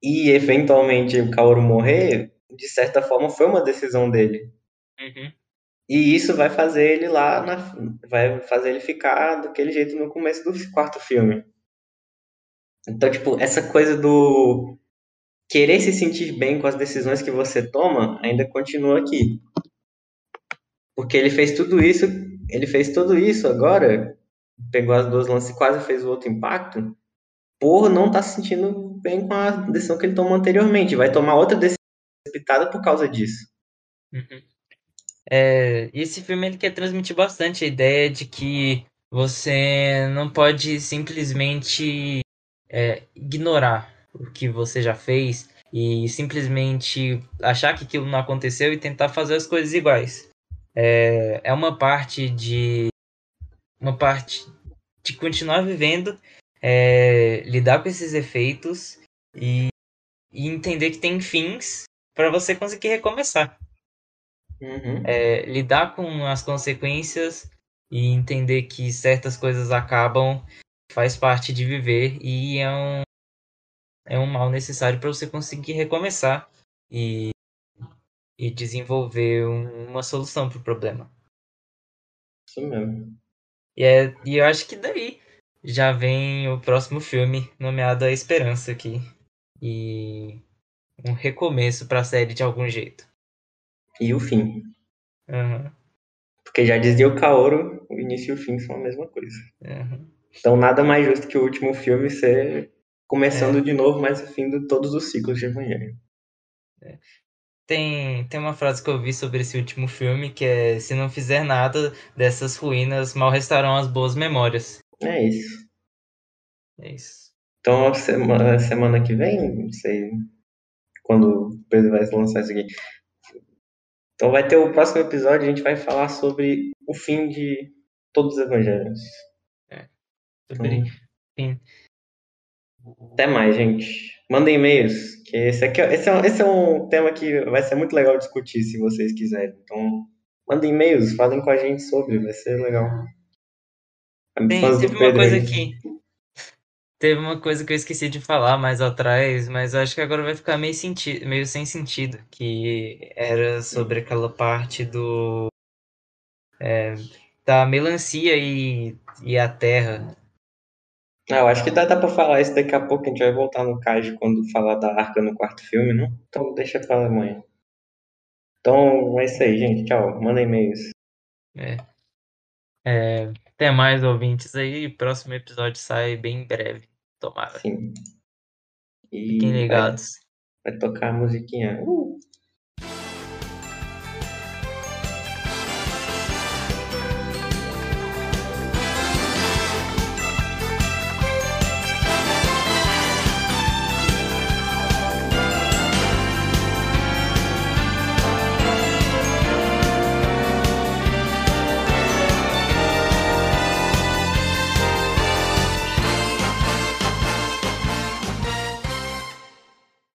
e eventualmente o Kaoru morrer, de certa forma foi uma decisão dele. Uhum. E isso vai fazer ele lá, na, vai fazer ele ficar daquele jeito no começo do quarto filme. Então, tipo, essa coisa do querer se sentir bem com as decisões que você toma ainda continua aqui. Porque ele fez tudo isso, ele fez tudo isso agora, pegou as duas lances e quase fez o outro impacto, por não estar tá se sentindo bem com a decisão que ele tomou anteriormente. Vai tomar outra decisão precipitada por causa disso. Uhum. É, esse filme ele quer transmitir bastante a ideia de que você não pode simplesmente é, ignorar o que você já fez e simplesmente achar que aquilo não aconteceu e tentar fazer as coisas iguais. É, é uma parte de uma parte de continuar vivendo, é, lidar com esses efeitos e, e entender que tem fins para você conseguir recomeçar. Uhum. É, lidar com as consequências e entender que certas coisas acabam faz parte de viver e é um, é um mal necessário para você conseguir recomeçar e, e desenvolver um, uma solução para o problema. Isso mesmo. E, é, e eu acho que daí já vem o próximo filme, nomeado A Esperança aqui. E um recomeço para a série de algum jeito. E o fim. Uhum. Porque já dizia o Kaoru, o início e o fim são a mesma coisa. Uhum. Então nada mais justo que o último filme ser começando é. de novo, mas o fim de todos os ciclos de Evangelho. É. Tem, tem uma frase que eu vi sobre esse último filme que é se não fizer nada dessas ruínas, mal restarão as boas memórias. É isso. É isso. Então semana, semana que vem, não sei quando o Pedro vai lançar isso aqui. Então vai ter o próximo episódio, a gente vai falar sobre o fim de todos os evangelhos. É. Sobre Então, fim. Até mais, gente. Mandem e-mails, que esse, aqui, esse, é, esse é um tema que vai ser muito legal discutir, se vocês quiserem. Então, mandem e-mails, falem com a gente sobre, vai ser legal. Do teve uma Pedro coisa aí. que. Teve uma coisa que eu esqueci de falar mais atrás, mas acho que agora vai ficar meio, senti meio sem sentido. Que era sobre aquela parte do. é, da melancia e, e a terra. Ah, eu acho que dá, dá pra falar isso daqui a pouco, a gente vai voltar no card quando falar da arca no quarto filme, não? Então deixa pra amanhã. Então é isso aí, gente. Tchau. Manda e-mails. É. É, até mais ouvintes aí. Próximo episódio sai bem em breve. Tomara. Sim. E Fiquem vai, ligados. vai tocar a musiquinha. Uh!